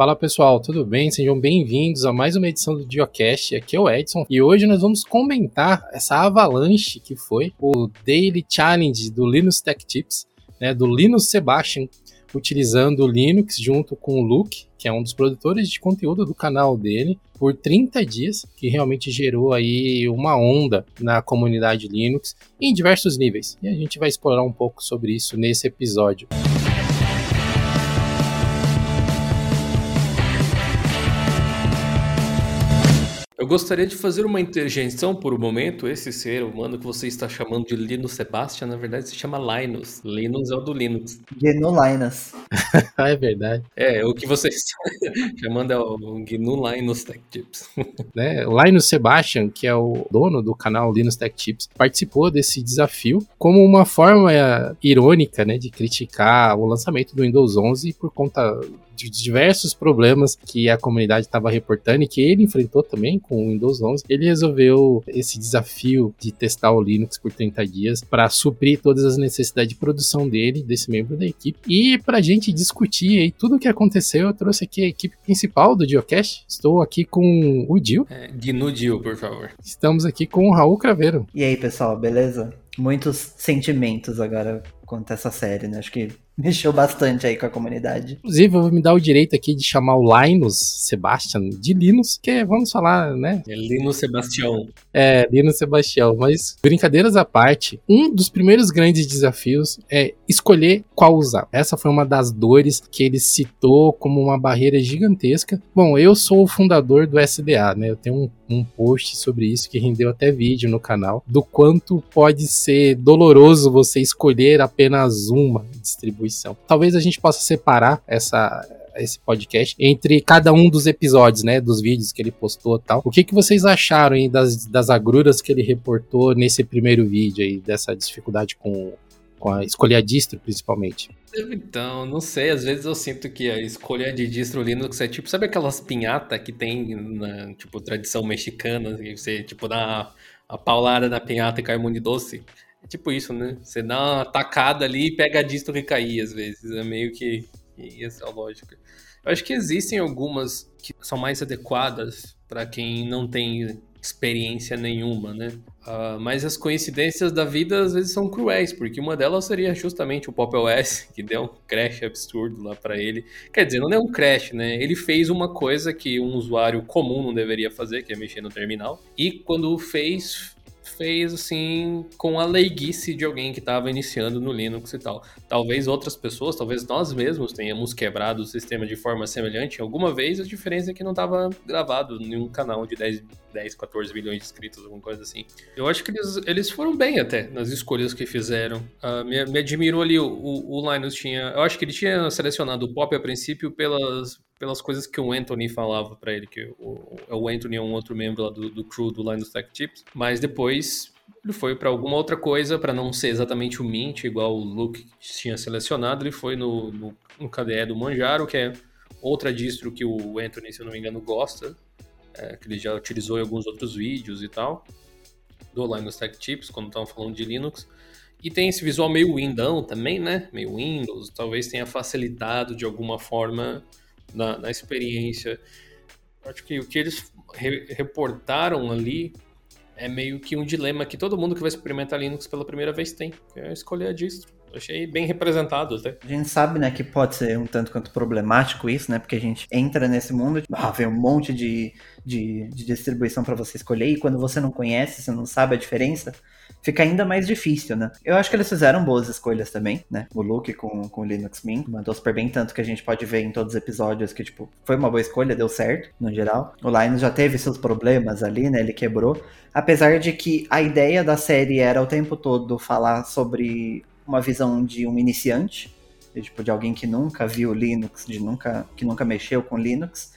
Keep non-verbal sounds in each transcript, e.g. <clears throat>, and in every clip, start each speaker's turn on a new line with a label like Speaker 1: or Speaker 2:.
Speaker 1: Fala pessoal, tudo bem? Sejam bem-vindos a mais uma edição do Diocast. Aqui é o Edson e hoje nós vamos comentar essa avalanche que foi o Daily Challenge do Linux Tech Tips, né, do Linus Sebastian, utilizando o Linux junto com o Luke, que é um dos produtores de conteúdo do canal dele, por 30 dias, que realmente gerou aí uma onda na comunidade Linux em diversos níveis. E a gente vai explorar um pouco sobre isso nesse episódio.
Speaker 2: Eu gostaria de fazer uma interjeição por um momento. Esse ser humano que você está chamando de Linus Sebastian, na verdade se chama Linus. Linus é o do Linux.
Speaker 3: GNU Linus. <laughs>
Speaker 1: é verdade.
Speaker 2: É, o que você está <laughs> chamando é o GNU Linus Tech Tips. <laughs>
Speaker 1: né? Linus Sebastian, que é o dono do canal Linus Tech Tips, participou desse desafio como uma forma irônica né, de criticar o lançamento do Windows 11 por conta de diversos problemas que a comunidade estava reportando e que ele enfrentou também com o Windows 11, ele resolveu esse desafio de testar o Linux por 30 dias para suprir todas as necessidades de produção dele, desse membro da equipe. E para a gente discutir aí tudo o que aconteceu, eu trouxe aqui a equipe principal do Geocast. Estou aqui com o Dil.
Speaker 2: É, Gnu Dil, por favor.
Speaker 1: Estamos aqui com o Raul Craveiro.
Speaker 3: E aí, pessoal, beleza? Muitos sentimentos agora quanto a essa série, né? Acho que <laughs> mexeu bastante aí com a comunidade.
Speaker 1: Inclusive, eu vou me dar o direito aqui de chamar o Linus Sebastian de Linus, que vamos falar, né?
Speaker 2: É Linus Sebastião.
Speaker 1: É, Linus Sebastião. Mas, brincadeiras à parte, um dos primeiros grandes desafios é escolher qual usar. Essa foi uma das dores que ele citou como uma barreira gigantesca. Bom, eu sou o fundador do SDA, né? Eu tenho um, um post sobre isso que rendeu até vídeo no canal, do quanto pode ser doloroso você escolher apenas uma distribuição. Talvez a gente possa separar essa esse podcast entre cada um dos episódios, né, dos vídeos que ele postou tal. O que, que vocês acharam aí das, das agruras que ele reportou nesse primeiro vídeo aí, dessa dificuldade com, com a escolher a distro, principalmente?
Speaker 2: Então, não sei, às vezes eu sinto que a escolha de distro Linux é tipo, sabe aquelas pinhata que tem na, tipo, tradição mexicana, que você, tipo, dá a paulada na pinhata e cai um doce? É tipo isso, né? Você dá uma tacada ali e pega a distro que cair, às vezes. É meio que, que essa é a lógica. Eu acho que existem algumas que são mais adequadas para quem não tem experiência nenhuma, né? Uh, mas as coincidências da vida às vezes são cruéis, porque uma delas seria justamente o Pop OS, <laughs> que deu um crash absurdo lá para ele. Quer dizer, não é um crash, né? Ele fez uma coisa que um usuário comum não deveria fazer, que é mexer no terminal. E quando fez, fez assim com a leiguice de alguém que estava iniciando no Linux e tal. Talvez outras pessoas, talvez nós mesmos tenhamos quebrado o sistema de forma semelhante alguma vez, a diferença é que não estava gravado em um canal de 10, 10, 14 milhões de inscritos, alguma coisa assim. Eu acho que eles, eles foram bem até nas escolhas que fizeram. Uh, me, me, admirou ali, o, o, o Linus tinha. Eu acho que ele tinha selecionado o pop a princípio pelas, pelas coisas que o Anthony falava para ele, que o, o Anthony é um outro membro lá do, do crew do Linus Tech Tips, mas depois ele foi para alguma outra coisa, para não ser exatamente o Mint, igual o Luke tinha selecionado, ele foi no, no, no KDE do Manjaro, que é outra distro que o Anthony, se eu não me engano, gosta, é, que ele já utilizou em alguns outros vídeos e tal, do Linus Tech Tips, quando estavam falando de Linux. E tem esse visual meio Windão também, né? Meio Windows, talvez tenha facilitado de alguma forma na, na experiência. Acho que o que eles re reportaram ali é meio que um dilema que todo mundo que vai experimentar Linux pela primeira vez tem, que é escolher a distro. Achei bem representado até.
Speaker 3: A gente sabe, né, que pode ser um tanto quanto problemático isso, né, porque a gente entra nesse mundo, ah, vem um monte de, de, de distribuição para você escolher, e quando você não conhece, você não sabe a diferença, fica ainda mais difícil, né? Eu acho que eles fizeram boas escolhas também, né? O Luke com, com o Linux Mint mandou super bem, tanto que a gente pode ver em todos os episódios que, tipo, foi uma boa escolha, deu certo, no geral. O Linus já teve seus problemas ali, né? Ele quebrou. Apesar de que a ideia da série era o tempo todo falar sobre uma visão de um iniciante, de, tipo, de alguém que nunca viu Linux, de nunca, que nunca mexeu com Linux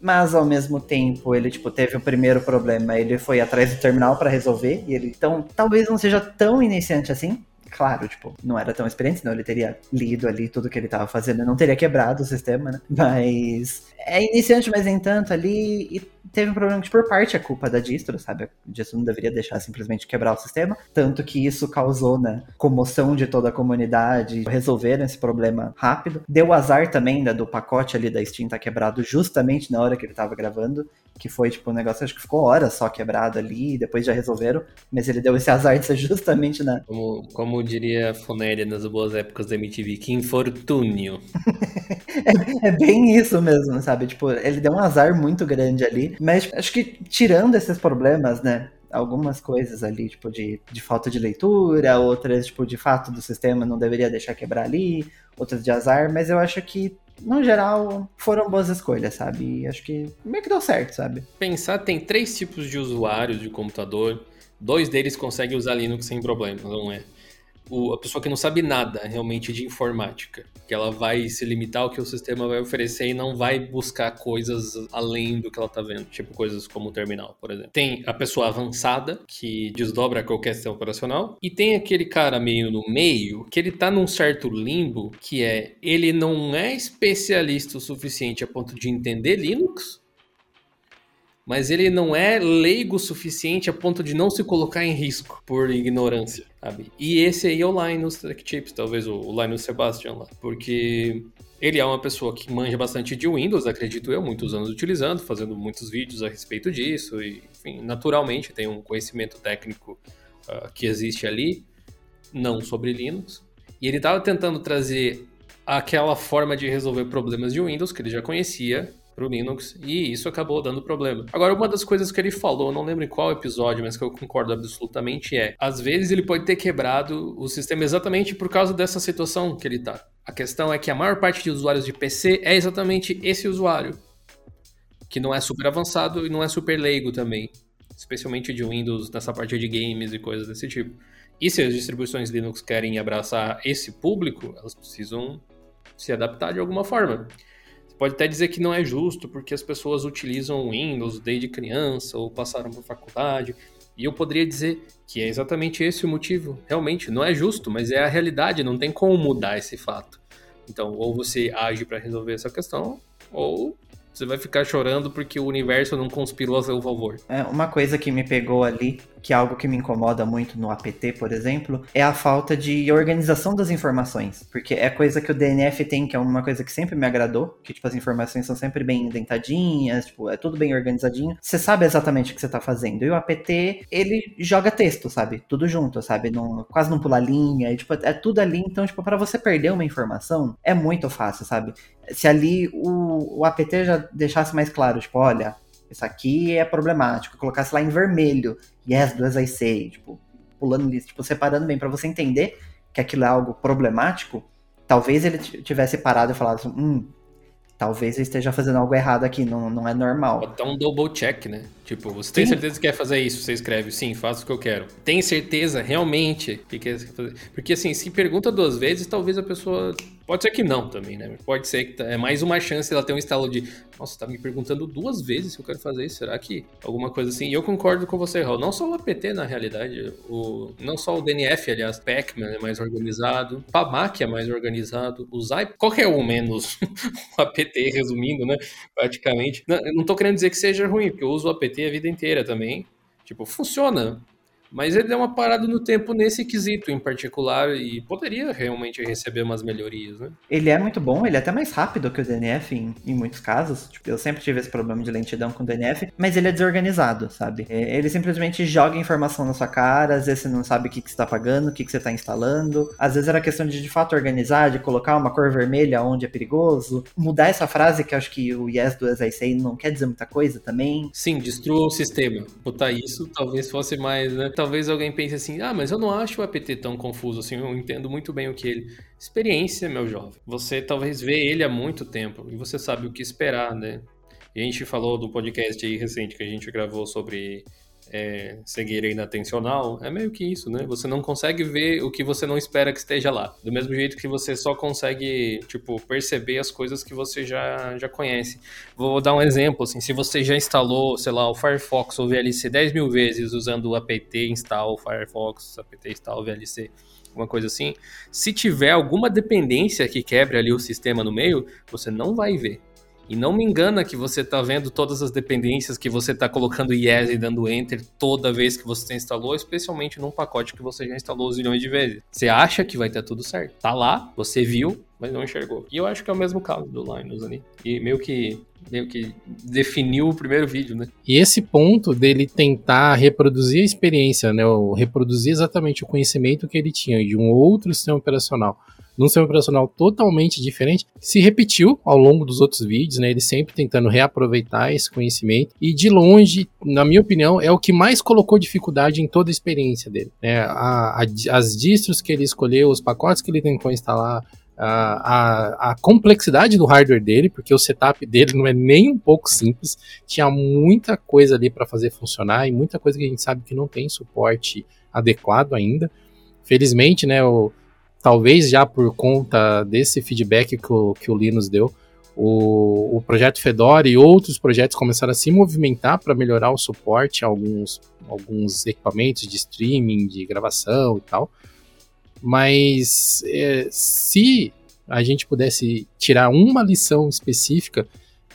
Speaker 3: mas ao mesmo tempo ele tipo teve o primeiro problema, ele foi atrás do terminal para resolver e ele então talvez não seja tão iniciante assim. Claro, tipo, não era tão experiente, senão ele teria lido ali tudo que ele estava fazendo, não teria quebrado o sistema, né? Mas é iniciante, mas nem tanto ali e teve um problema que, por parte, é culpa da distro, sabe? A distro não deveria deixar simplesmente quebrar o sistema. Tanto que isso causou, né, comoção de toda a comunidade. Resolveram esse problema rápido. Deu azar também, né, do pacote ali da Steam tá quebrado justamente na hora que ele tava gravando. Que foi, tipo, um negócio, acho que ficou horas só quebrado ali, depois já resolveram. Mas ele deu esse azar de ser justamente na.
Speaker 2: Como, como diria Fonelli nas boas épocas da MTV, que infortúnio. <laughs>
Speaker 3: é, <laughs> é, bem isso mesmo, sabe? Tipo, ele deu um azar muito grande ali. Mas acho que tirando esses problemas, né? Algumas coisas ali, tipo, de, de falta de leitura, outras, tipo, de fato do sistema não deveria deixar quebrar ali, outras de azar, mas eu acho que no geral, foram boas escolhas, sabe? E acho que meio que deu certo, sabe?
Speaker 2: Pensar, tem três tipos de usuários de computador. Dois deles conseguem usar Linux sem problema, não é? o, a pessoa que não sabe nada realmente de informática, que ela vai se limitar ao que o sistema vai oferecer e não vai buscar coisas além do que ela está vendo, tipo coisas como o terminal, por exemplo. Tem a pessoa avançada, que desdobra qualquer sistema operacional, e tem aquele cara meio no meio, que ele está num certo limbo, que é, ele não é especialista o suficiente a ponto de entender Linux, mas ele não é leigo o suficiente a ponto de não se colocar em risco por ignorância, sabe? E esse aí é o Linus Tech Chips, talvez o Linus Sebastian lá, porque ele é uma pessoa que manja bastante de Windows, acredito eu, muitos anos utilizando, fazendo muitos vídeos a respeito disso, e, enfim, naturalmente tem um conhecimento técnico uh, que existe ali, não sobre Linux. E ele estava tentando trazer aquela forma de resolver problemas de Windows que ele já conhecia para o Linux e isso acabou dando problema. Agora, uma das coisas que ele falou, não lembro em qual episódio, mas que eu concordo absolutamente é: às vezes ele pode ter quebrado o sistema exatamente por causa dessa situação que ele está. A questão é que a maior parte de usuários de PC é exatamente esse usuário, que não é super avançado e não é super leigo também, especialmente de Windows nessa parte de games e coisas desse tipo. E se as distribuições Linux querem abraçar esse público, elas precisam se adaptar de alguma forma pode até dizer que não é justo porque as pessoas utilizam Windows desde criança ou passaram por faculdade. E eu poderia dizer que é exatamente esse o motivo. Realmente, não é justo, mas é a realidade, não tem como mudar esse fato. Então, ou você age para resolver essa questão, ou você vai ficar chorando porque o universo não conspirou a seu favor.
Speaker 3: É, uma coisa que me pegou ali, que é algo que me incomoda muito no APT, por exemplo, é a falta de organização das informações. Porque é coisa que o DNF tem, que é uma coisa que sempre me agradou, que tipo, as informações são sempre bem indentadinhas, tipo, é tudo bem organizadinho. Você sabe exatamente o que você tá fazendo. E o APT, ele joga texto, sabe? Tudo junto, sabe? Não, quase não pula linha, e, tipo, é tudo ali. Então, tipo, para você perder uma informação, é muito fácil, sabe? se ali o, o APT já deixasse mais claro, tipo, olha, isso aqui é problemático, colocasse lá em vermelho, yes, do as I say, tipo, pulando lista, tipo, separando bem para você entender que aquilo é algo problemático, talvez ele tivesse parado e falado assim, hum, talvez eu esteja fazendo algo errado aqui, não, não é normal.
Speaker 2: Botar um double check, né? Tipo, você tem certeza que quer fazer isso? Você escreve, sim, faço o que eu quero. Tem certeza realmente que quer fazer? Porque assim, se pergunta duas vezes, talvez a pessoa Pode ser que não também, né? Pode ser que tá, é mais uma chance ela ter um estalo de, nossa, tá me perguntando duas vezes se eu quero fazer isso, será que alguma coisa assim? E eu concordo com você, Raul. Não só o APT, na realidade, o, não só o DNF, aliás, Pacman é mais organizado, PAMAC é mais organizado, o Zip, qualquer um menos <laughs> o APT, resumindo, né? Praticamente. Não, não tô querendo dizer que seja ruim, porque eu uso o APT a vida inteira também. Tipo, funciona. Mas ele deu uma parada no tempo nesse quesito em particular e poderia realmente receber umas melhorias, né?
Speaker 3: Ele é muito bom, ele é até mais rápido que o DNF em, em muitos casos. Tipo, eu sempre tive esse problema de lentidão com o DNF, mas ele é desorganizado, sabe? É, ele simplesmente joga informação na sua cara, às vezes você não sabe o que, que você tá pagando, o que, que você tá instalando. Às vezes era questão de de fato organizar, de colocar uma cor vermelha onde é perigoso. Mudar essa frase, que acho que o yes do say não quer dizer muita coisa também.
Speaker 2: Sim, destrua o sistema. Botar isso talvez fosse mais, né? talvez alguém pense assim: ah, mas eu não acho o APT tão confuso assim, eu entendo muito bem o que ele. Experiência, meu jovem. Você talvez vê ele há muito tempo e você sabe o que esperar, né? E a gente falou do podcast aí recente que a gente gravou sobre é, cegueira inatencional, é meio que isso, né? Você não consegue ver o que você não espera que esteja lá. Do mesmo jeito que você só consegue, tipo, perceber as coisas que você já, já conhece. Vou dar um exemplo, assim, se você já instalou, sei lá, o Firefox ou VLC 10 mil vezes usando o apt install Firefox, apt install VLC, alguma coisa assim, se tiver alguma dependência que quebre ali o sistema no meio, você não vai ver. E não me engana que você está vendo todas as dependências que você está colocando yes e dando enter toda vez que você instalou, especialmente num pacote que você já instalou zilhões de vezes. Você acha que vai ter tudo certo. Tá lá, você viu, mas não enxergou. E eu acho que é o mesmo caso do Linus ali. E meio que meio que definiu o primeiro vídeo, né?
Speaker 1: E esse ponto dele tentar reproduzir a experiência, né, ou reproduzir exatamente o conhecimento que ele tinha de um outro sistema operacional num sistema operacional totalmente diferente, se repetiu ao longo dos outros vídeos, né? Ele sempre tentando reaproveitar esse conhecimento e de longe, na minha opinião, é o que mais colocou dificuldade em toda a experiência dele. Né? A, a, as distros que ele escolheu, os pacotes que ele tentou instalar, a, a, a, complexidade do hardware dele, porque o setup dele não é nem um pouco simples, tinha muita coisa ali para fazer funcionar e muita coisa que a gente sabe que não tem suporte adequado ainda. Felizmente, né, o, talvez já por conta desse feedback que o, que o Linus deu, o, o projeto Fedora e outros projetos começaram a se movimentar para melhorar o suporte a alguns, alguns equipamentos de streaming, de gravação e tal. Mas é, se a gente pudesse tirar uma lição específica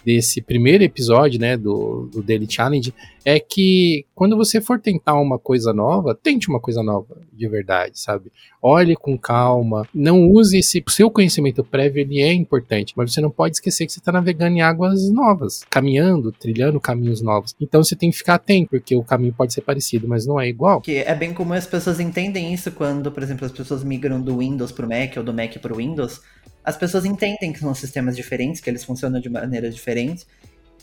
Speaker 1: desse primeiro episódio, né, do, do Daily Challenge, é que quando você for tentar uma coisa nova, tente uma coisa nova de verdade, sabe? Olhe com calma, não use esse seu conhecimento prévio, ele é importante, mas você não pode esquecer que você está navegando em águas novas, caminhando, trilhando caminhos novos. Então você tem que ficar atento, porque o caminho pode ser parecido, mas não é igual.
Speaker 3: Que é bem comum as pessoas entendem isso quando, por exemplo, as pessoas migram do Windows para o Mac ou do Mac para o Windows as pessoas entendem que são sistemas diferentes, que eles funcionam de maneiras diferentes,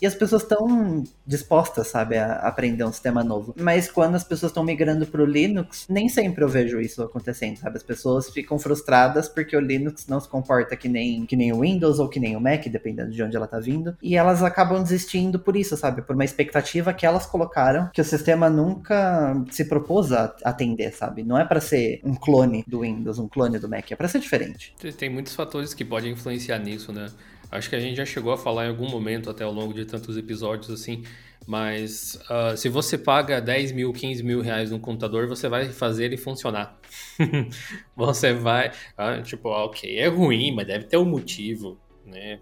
Speaker 3: e as pessoas estão dispostas, sabe, a aprender um sistema novo. Mas quando as pessoas estão migrando para o Linux, nem sempre eu vejo isso acontecendo, sabe? As pessoas ficam frustradas porque o Linux não se comporta que nem, que nem o Windows ou que nem o Mac, dependendo de onde ela está vindo. E elas acabam desistindo por isso, sabe? Por uma expectativa que elas colocaram que o sistema nunca se propôs a atender, sabe? Não é para ser um clone do Windows, um clone do Mac, é para ser diferente.
Speaker 2: Tem muitos fatores que podem influenciar nisso, né? Acho que a gente já chegou a falar em algum momento, até ao longo de tantos episódios assim, mas uh, se você paga 10 mil, 15 mil reais no computador, você vai fazer ele funcionar. <laughs> você vai. Ah, tipo, ok, é ruim, mas deve ter um motivo né,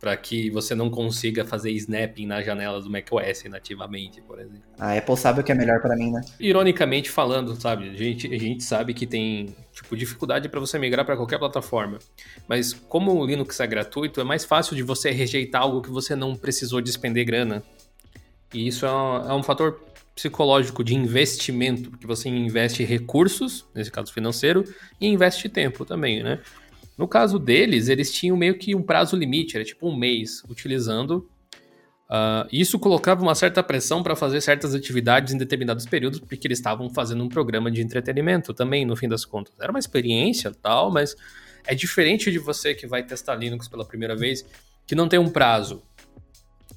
Speaker 2: para que você não consiga fazer snapping nas janelas do macOS nativamente, por exemplo.
Speaker 3: A Apple sabe o que é melhor para mim, né?
Speaker 2: Ironicamente falando, sabe, a gente, a gente sabe que tem tipo dificuldade para você migrar para qualquer plataforma, mas como o Linux é gratuito, é mais fácil de você rejeitar algo que você não precisou despender grana. E isso é um, é um fator psicológico de investimento, porque você investe recursos, nesse caso financeiro, e investe tempo também, né? No caso deles, eles tinham meio que um prazo limite, era tipo um mês utilizando. Uh, isso colocava uma certa pressão para fazer certas atividades em determinados períodos, porque eles estavam fazendo um programa de entretenimento também, no fim das contas. Era uma experiência tal, mas é diferente de você que vai testar Linux pela primeira vez, que não tem um prazo.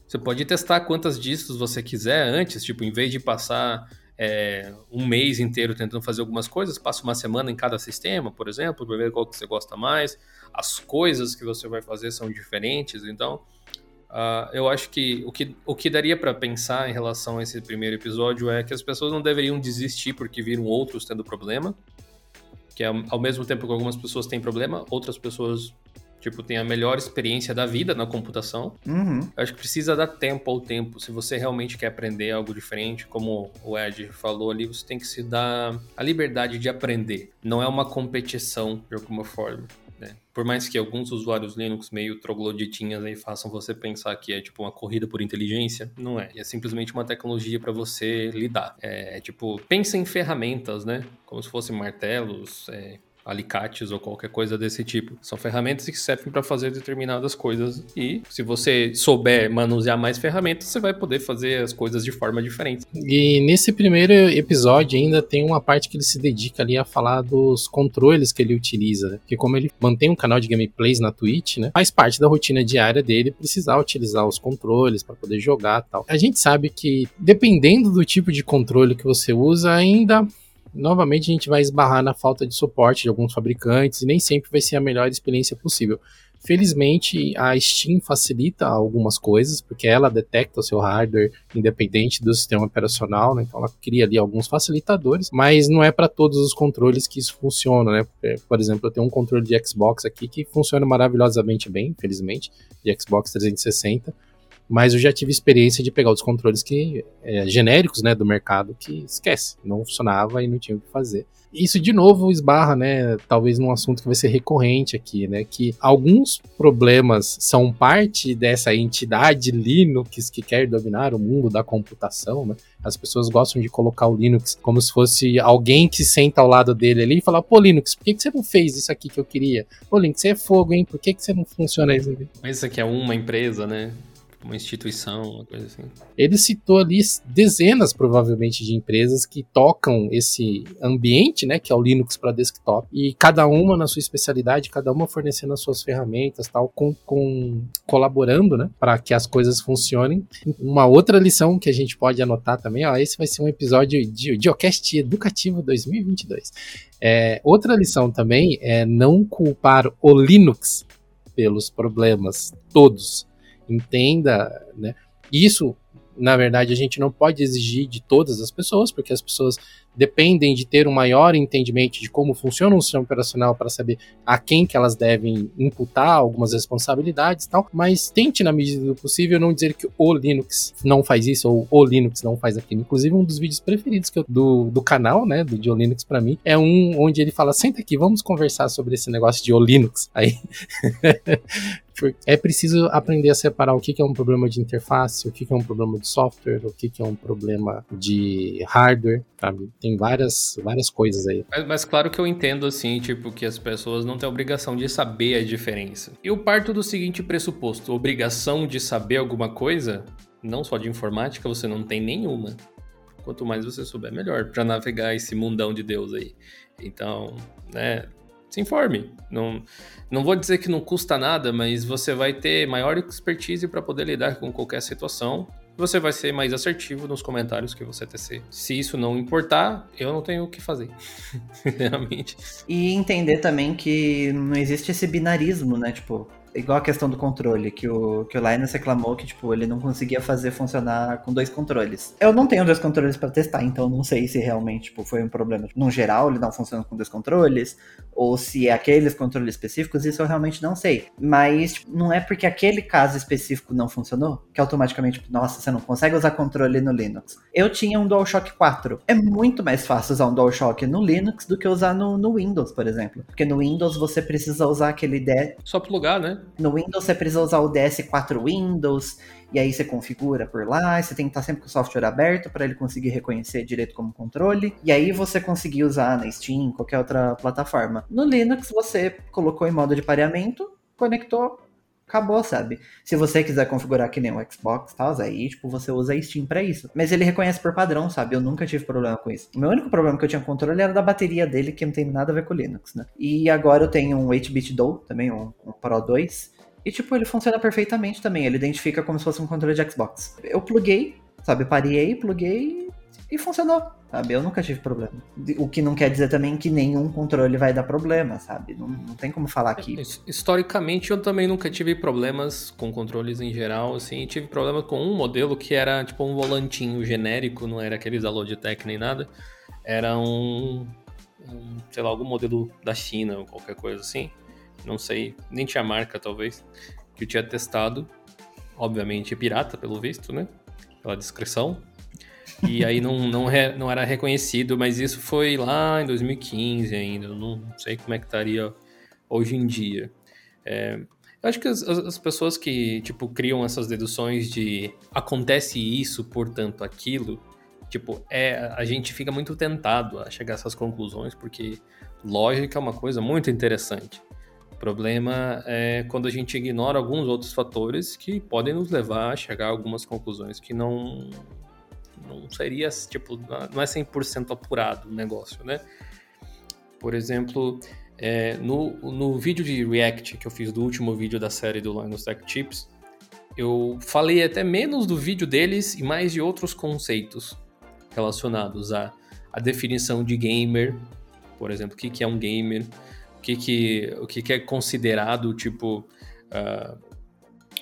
Speaker 2: Você pode testar quantas distros você quiser antes, tipo, em vez de passar é, um mês inteiro tentando fazer algumas coisas, passa uma semana em cada sistema, por exemplo, para ver qual que você gosta mais. As coisas que você vai fazer são diferentes, então uh, eu acho que o que, o que daria para pensar em relação a esse primeiro episódio é que as pessoas não deveriam desistir porque viram outros tendo problema, que é, ao mesmo tempo que algumas pessoas têm problema, outras pessoas Tipo, tem a melhor experiência da vida na computação.
Speaker 3: Uhum.
Speaker 2: Acho que precisa dar tempo ao tempo. Se você realmente quer aprender algo diferente, como o Ed falou ali, você tem que se dar a liberdade de aprender. Não é uma competição de alguma forma. Né? Por mais que alguns usuários Linux meio trogloditinhas aí façam você pensar que é tipo uma corrida por inteligência, não é. É simplesmente uma tecnologia para você lidar. É, é, tipo, pensa em ferramentas, né? Como se fossem martelos, é, alicates ou qualquer coisa desse tipo. São ferramentas que servem para fazer determinadas coisas e se você souber manusear mais ferramentas, você vai poder fazer as coisas de forma diferente.
Speaker 1: E nesse primeiro episódio ainda tem uma parte que ele se dedica ali a falar dos controles que ele utiliza, né? Porque como ele mantém um canal de gameplays na Twitch, né? Faz parte da rotina diária dele precisar utilizar os controles para poder jogar tal. A gente sabe que dependendo do tipo de controle que você usa, ainda novamente a gente vai esbarrar na falta de suporte de alguns fabricantes e nem sempre vai ser a melhor experiência possível. Felizmente, a Steam facilita algumas coisas, porque ela detecta o seu hardware independente do sistema operacional, né? Então ela cria ali alguns facilitadores, mas não é para todos os controles que isso funciona, né? Por exemplo, eu tenho um controle de Xbox aqui que funciona maravilhosamente bem, infelizmente, de Xbox 360 mas eu já tive experiência de pegar os controles que é, genéricos, né, do mercado que esquece, não funcionava e não tinha o que fazer. Isso de novo esbarra, né, talvez num assunto que vai ser recorrente aqui, né, que alguns problemas são parte dessa entidade Linux que quer dominar o mundo da computação, né? As pessoas gostam de colocar o Linux como se fosse alguém que senta ao lado dele ali e fala: Pô, Linux, por que, que você não fez isso aqui que eu queria? Pô, Linux, você é fogo, hein? Por que, que você não funciona isso aqui?
Speaker 2: Isso aqui é uma empresa, né? Uma instituição, uma coisa assim.
Speaker 1: Ele citou ali dezenas, provavelmente, de empresas que tocam esse ambiente, né, que é o Linux para desktop, e cada uma na sua especialidade, cada uma fornecendo as suas ferramentas, tal, com, com colaborando, né, para que as coisas funcionem. Uma outra lição que a gente pode anotar também, ó, esse vai ser um episódio de Geocast Educativo 2022. É, outra lição também é não culpar o Linux pelos problemas todos entenda, né? Isso, na verdade, a gente não pode exigir de todas as pessoas, porque as pessoas dependem de ter um maior entendimento de como funciona um sistema operacional para saber a quem que elas devem imputar algumas responsabilidades e tal, mas tente na medida do possível não dizer que o Linux não faz isso ou o Linux não faz aquilo. Inclusive um dos vídeos preferidos que eu, do, do canal, né, do Dio Linux para mim, é um onde ele fala: "Senta aqui, vamos conversar sobre esse negócio de o Linux". Aí <laughs> é preciso aprender a separar o que é um problema de interface, o que é um problema de software, o que é um problema de hardware, sabe? Tem várias, várias coisas aí.
Speaker 2: Mas, mas, claro que eu entendo, assim, tipo, que as pessoas não têm obrigação de saber a diferença. Eu parto do seguinte pressuposto: obrigação de saber alguma coisa, não só de informática, você não tem nenhuma. Quanto mais você souber, melhor, para navegar esse mundão de Deus aí. Então, né, se informe. Não, não vou dizer que não custa nada, mas você vai ter maior expertise para poder lidar com qualquer situação. Você vai ser mais assertivo nos comentários que você tecer. Se isso não importar, eu não tenho o que fazer. <laughs> Realmente.
Speaker 3: E entender também que não existe esse binarismo, né? Tipo, igual a questão do controle, que o, que o Linus reclamou que, tipo, ele não conseguia fazer funcionar com dois controles. Eu não tenho dois controles para testar, então não sei se realmente, tipo, foi um problema. No geral, ele não funciona com dois controles, ou se é aqueles controles específicos, isso eu realmente não sei. Mas tipo, não é porque aquele caso específico não funcionou, que automaticamente, tipo, nossa, você não consegue usar controle no Linux. Eu tinha um DualShock 4. É muito mais fácil usar um DualShock no Linux do que usar no, no Windows, por exemplo. Porque no Windows você precisa usar aquele... De...
Speaker 2: Só plugar, né?
Speaker 3: No Windows você precisa usar o DS4 Windows, e aí você configura por lá, você tem que estar sempre com o software aberto para ele conseguir reconhecer direito como controle, e aí você conseguir usar na Steam, qualquer outra plataforma. No Linux você colocou em modo de pareamento, conectou, acabou, sabe? Se você quiser configurar que nem o Xbox e tal, aí, tipo, você usa a Steam pra isso. Mas ele reconhece por padrão, sabe? Eu nunca tive problema com isso. O meu único problema que eu tinha controle era da bateria dele, que não tem nada a ver com o Linux, né? E agora eu tenho um 8-bit DOE, também um, um Pro 2, e, tipo, ele funciona perfeitamente também. Ele identifica como se fosse um controle de Xbox. Eu pluguei, sabe? Parei, pluguei e funcionou, sabe? Eu nunca tive problema. O que não quer dizer também que nenhum controle vai dar problema, sabe? Não, não tem como falar que.
Speaker 2: Historicamente, eu também nunca tive problemas com controles em geral, assim. Tive problema com um modelo que era, tipo, um volantinho genérico, não era aqueles da Logitech nem nada. Era um, um sei lá, algum modelo da China ou qualquer coisa assim. Não sei, nem tinha marca, talvez, que eu tinha testado. Obviamente pirata, pelo visto, né? Pela descrição e aí não, não, re, não era reconhecido, mas isso foi lá em 2015 ainda, eu não sei como é que estaria hoje em dia. É, eu acho que as, as, pessoas que, tipo, criam essas deduções de acontece isso, portanto aquilo, tipo, é, a gente fica muito tentado a chegar a essas conclusões, porque lógica é uma coisa muito interessante. Problema é quando a gente ignora alguns outros fatores que podem nos levar a chegar a algumas conclusões que não, não seria, tipo, não é 100% apurado o negócio, né? Por exemplo, é, no, no vídeo de React que eu fiz do último vídeo da série do Linus Tech Tips, eu falei até menos do vídeo deles e mais de outros conceitos relacionados a a definição de gamer, por exemplo, o que, que é um gamer, que, que, o que, que é considerado, tipo, uh,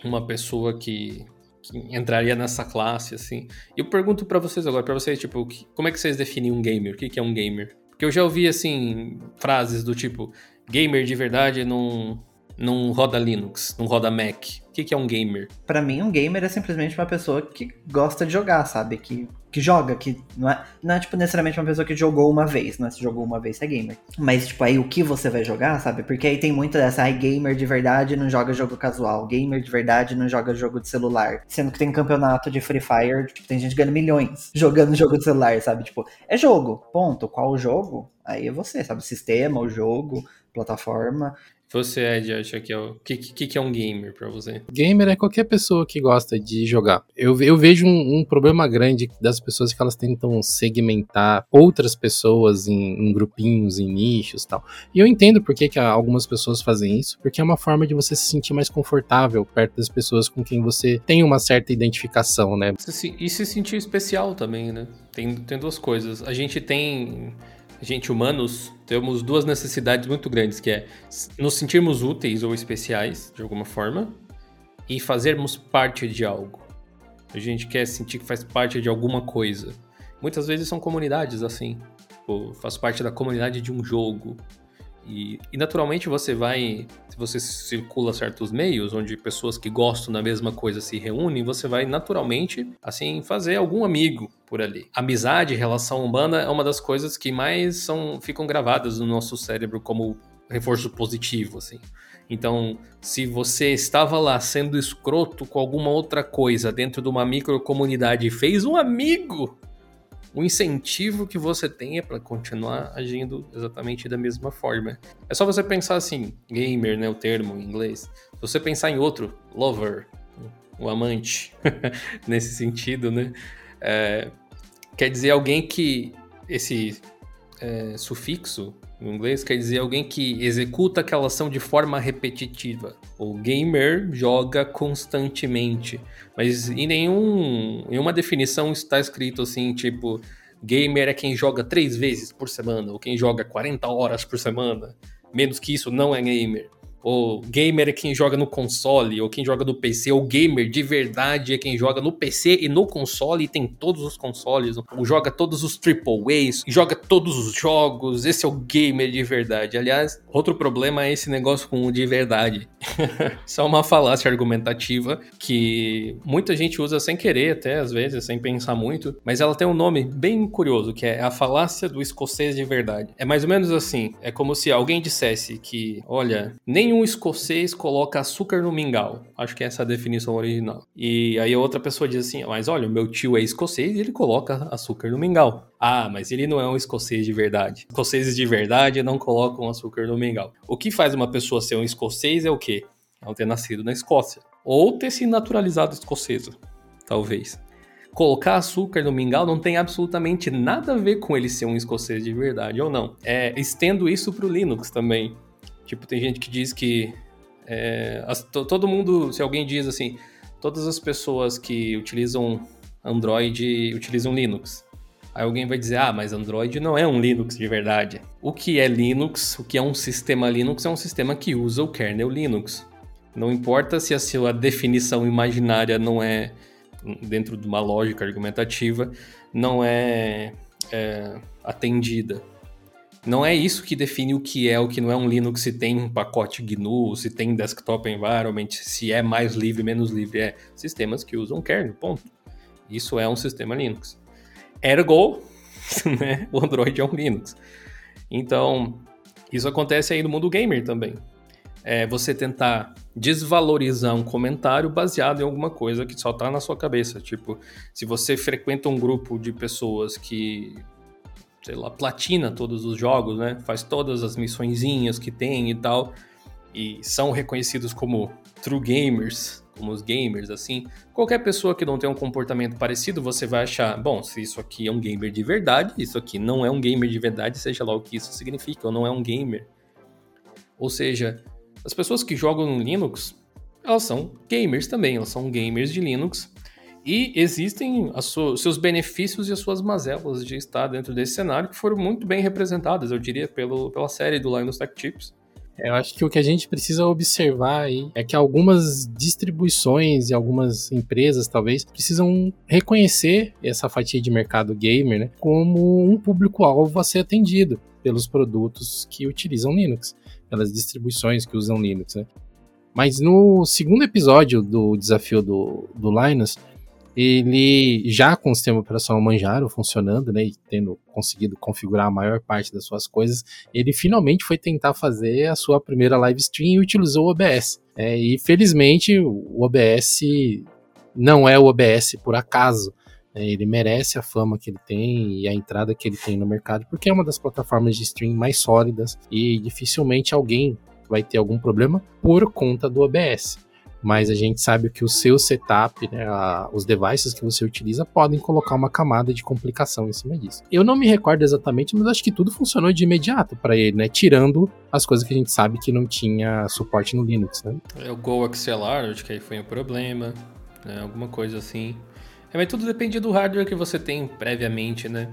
Speaker 2: uma pessoa que, que, entraria nessa classe, assim. E eu pergunto para vocês agora, para vocês, tipo, que, como é que vocês definem um gamer? O que, que é um gamer? Porque eu já ouvi, assim, frases do tipo, gamer de verdade não, não roda Linux, não roda Mac. O que, que é um gamer?
Speaker 3: Para mim, um gamer é simplesmente uma pessoa que gosta de jogar, sabe? Que que joga, que não é, não é tipo necessariamente uma pessoa que jogou uma vez, não é se jogou uma vez é gamer. Mas tipo aí o que você vai jogar, sabe? Porque aí tem muito dessa, ai gamer de verdade não joga jogo casual, gamer de verdade não joga jogo de celular. Sendo que tem campeonato de Free Fire, tipo, tem gente ganhando milhões <laughs> jogando jogo de celular, sabe? Tipo, é jogo, ponto. Qual o jogo? Aí é você, sabe? Sistema, o jogo, plataforma.
Speaker 2: Você, Ed, acha que é o que, que, que é um gamer para você?
Speaker 1: Gamer é qualquer pessoa que gosta de jogar. Eu, eu vejo um, um, problema grande das pessoas que elas tentam segmentar outras pessoas em, em grupinhos, em nichos tal. E eu entendo por que, que algumas pessoas fazem isso, porque é uma forma de você se sentir mais confortável perto das pessoas com quem você tem uma certa identificação, né?
Speaker 2: E se sentir especial também, né? Tem, tem duas coisas. A gente tem gente, humanos, temos duas necessidades muito grandes, que é nos sentirmos úteis ou especiais, de alguma forma, e fazermos parte de algo. A gente quer sentir que faz parte de alguma coisa. Muitas vezes são comunidades assim. Tipo, faz parte da comunidade de um jogo, e, e, naturalmente você vai, se você circula certos meios onde pessoas que gostam da mesma coisa se reúnem, você vai naturalmente, assim, fazer algum amigo por ali. Amizade, relação humana é uma das coisas que mais são, ficam gravadas no nosso cérebro como reforço positivo, assim. Então, se você estava lá sendo escroto com alguma outra coisa dentro de uma microcomunidade e fez um amigo o incentivo que você tenha para continuar agindo exatamente da mesma forma. É só você pensar assim, gamer, né, o termo em inglês. Se você pensar em outro, lover, o amante, <laughs> nesse sentido, né, é, quer dizer alguém que esse é, sufixo em inglês quer dizer alguém que executa aquela ação de forma repetitiva. O gamer joga constantemente, mas em nenhum, nenhuma definição está escrito assim, tipo, gamer é quem joga três vezes por semana, ou quem joga 40 horas por semana. Menos que isso não é gamer. O gamer é quem joga no console, ou quem joga no PC. O gamer de verdade é quem joga no PC e no console e tem todos os consoles. Ou joga todos os triple A's, joga todos os jogos. Esse é o gamer de verdade. Aliás, outro problema é esse negócio com o de verdade. <laughs> Isso é uma falácia argumentativa que muita gente usa sem querer, até às vezes, sem pensar muito. Mas ela tem um nome bem curioso, que é a falácia do escocês de verdade. É mais ou menos assim: é como se alguém dissesse que, olha, nem nenhum escocês coloca açúcar no mingau. Acho que é essa a definição original. E aí outra pessoa diz assim: Mas olha, o meu tio é escocês e ele coloca açúcar no mingau. Ah, mas ele não é um escocês de verdade. Escoceses de verdade não colocam açúcar no mingau. O que faz uma pessoa ser um escocês é o quê? Não ter nascido na Escócia. Ou ter se naturalizado escocesa, talvez. Colocar açúcar no mingau não tem absolutamente nada a ver com ele ser um escocês de verdade ou não. É, estendo isso para o Linux também. Tipo, tem gente que diz que é, as, todo mundo, se alguém diz assim, todas as pessoas que utilizam Android utilizam Linux. Aí alguém vai dizer, ah, mas Android não é um Linux de verdade. O que é Linux, o que é um sistema Linux, é um sistema que usa o kernel Linux. Não importa se a sua definição imaginária não é, dentro de uma lógica argumentativa, não é, é atendida. Não é isso que define o que é o que não é um Linux, se tem um pacote GNU, se tem desktop environment, se é mais livre, menos livre. É sistemas que usam kernel, ponto. Isso é um sistema Linux. Ergo, <laughs> né, o Android é um Linux. Então, isso acontece aí no mundo gamer também. É você tentar desvalorizar um comentário baseado em alguma coisa que só tá na sua cabeça. Tipo, se você frequenta um grupo de pessoas que sei lá, platina todos os jogos, né? Faz todas as missõezinhas que tem e tal. E são reconhecidos como true gamers, como os gamers, assim. Qualquer pessoa que não tem um comportamento parecido, você vai achar, bom, se isso aqui é um gamer de verdade, isso aqui não é um gamer de verdade, seja lá o que isso significa, ou não é um gamer. Ou seja, as pessoas que jogam no Linux, elas são gamers também, elas são gamers de Linux. E existem os seus benefícios e as suas mazelas de estar dentro desse cenário que foram muito bem representadas, eu diria, pelo, pela série do Linus Tech Tips.
Speaker 1: Eu acho que o que a gente precisa observar aí é que algumas distribuições e algumas empresas, talvez, precisam reconhecer essa fatia de mercado gamer né, como um público-alvo a ser atendido pelos produtos que utilizam Linux, pelas distribuições que usam Linux. Né. Mas no segundo episódio do desafio do, do Linus, ele já com o sistema operacional Manjaro funcionando, né, e tendo conseguido configurar a maior parte das suas coisas, ele finalmente foi tentar fazer a sua primeira live stream e utilizou o OBS. É, e felizmente o OBS não é o OBS por acaso. Né, ele merece a fama que ele tem e a entrada que ele tem no mercado, porque é uma das plataformas de stream mais sólidas e dificilmente alguém vai ter algum problema por conta do OBS mas a gente sabe que o seu setup, né, a, os devices que você utiliza podem colocar uma camada de complicação em cima disso. Eu não me recordo exatamente, mas acho que tudo funcionou de imediato para ele, né, tirando as coisas que a gente sabe que não tinha suporte no Linux, né?
Speaker 2: É o Go Accelerar, acho que aí foi um problema, né, alguma coisa assim. É, mas tudo depende do hardware que você tem previamente, né?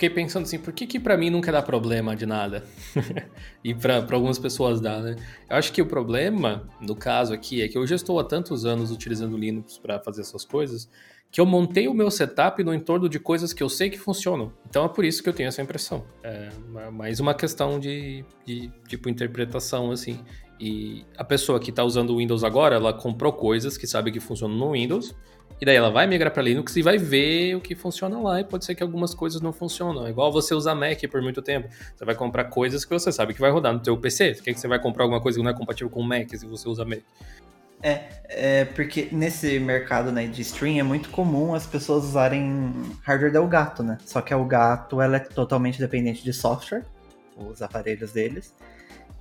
Speaker 2: Fiquei pensando assim, por que que pra mim nunca dá problema de nada? <laughs> e pra, pra algumas pessoas dá, né? Eu acho que o problema, no caso aqui, é que eu já estou há tantos anos utilizando Linux para fazer essas coisas, que eu montei o meu setup no entorno de coisas que eu sei que funcionam. Então é por isso que eu tenho essa impressão. É mais uma questão de, de tipo, interpretação, assim. E a pessoa que está usando o Windows agora, ela comprou coisas que sabe que funcionam no Windows, e daí ela vai migrar para Linux e vai ver o que funciona lá. E pode ser que algumas coisas não funcionam. É igual você usar Mac por muito tempo. Você vai comprar coisas que você sabe que vai rodar no seu PC. Por que você vai comprar alguma coisa que não é compatível com o Mac se você usa Mac?
Speaker 3: É, é porque nesse mercado né, de stream é muito comum as pessoas usarem hardware da Elgato, né? Só que a Elgato ela é totalmente dependente de software, os aparelhos deles.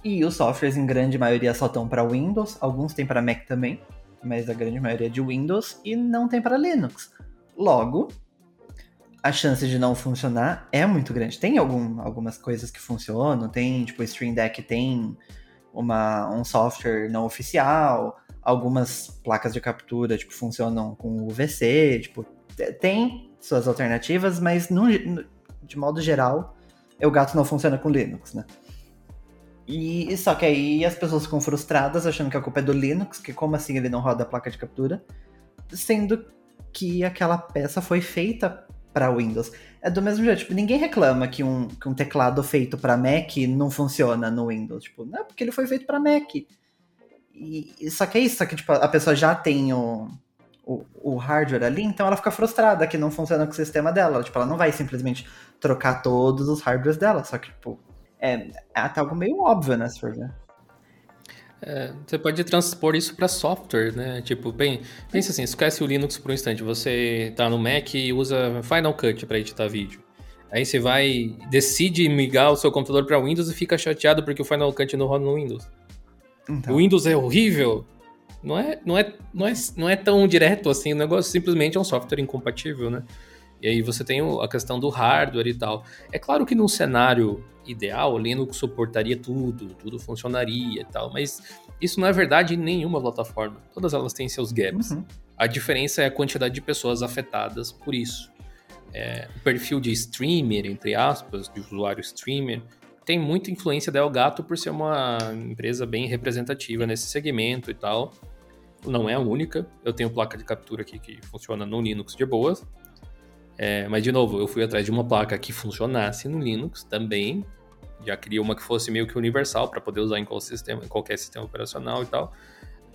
Speaker 3: E os softwares, em grande maioria, só estão para Windows, alguns têm para Mac também mas a grande maioria é de Windows e não tem para Linux. Logo, a chance de não funcionar é muito grande. Tem algum, algumas coisas que funcionam, tem, tipo, o Stream Deck tem uma, um software não oficial, algumas placas de captura, tipo, funcionam com UVC, tipo, tem suas alternativas, mas no, de modo geral, o gato não funciona com Linux, né? E só que aí as pessoas ficam frustradas achando que a culpa é do Linux, que como assim ele não roda a placa de captura, sendo que aquela peça foi feita para Windows. É do mesmo jeito, tipo, ninguém reclama que um, que um teclado feito para Mac não funciona no Windows, tipo, não, porque ele foi feito para Mac. E, só que é isso, só que tipo, a pessoa já tem o, o, o, hardware ali, então ela fica frustrada que não funciona com o sistema dela. Tipo, ela não vai simplesmente trocar todos os hardwares dela, só que, tipo, é, é até algo meio óbvio, né, se for ver.
Speaker 2: É, você pode transpor isso para software, né? Tipo, bem, pensa assim, esquece o Linux por um instante. Você tá no Mac e usa Final Cut para editar vídeo. Aí você vai, decide migrar o seu computador para Windows e fica chateado porque o Final Cut não roda no Windows. Então. O Windows é horrível. Não é, não, é, não, é, não é tão direto assim, o negócio simplesmente é um software incompatível, né? E aí você tem a questão do hardware e tal. É claro que num cenário ideal, o Linux suportaria tudo, tudo funcionaria e tal, mas isso não é verdade em nenhuma plataforma. Todas elas têm seus gaps. Uhum. A diferença é a quantidade de pessoas afetadas por isso. É, o perfil de streamer, entre aspas, de usuário streamer, tem muita influência da Elgato por ser uma empresa bem representativa nesse segmento e tal. Não é a única. Eu tenho placa de captura aqui que funciona no Linux de boas. É, mas, de novo, eu fui atrás de uma placa que funcionasse no Linux também. Já queria uma que fosse meio que universal para poder usar em, qual sistema, em qualquer sistema operacional e tal.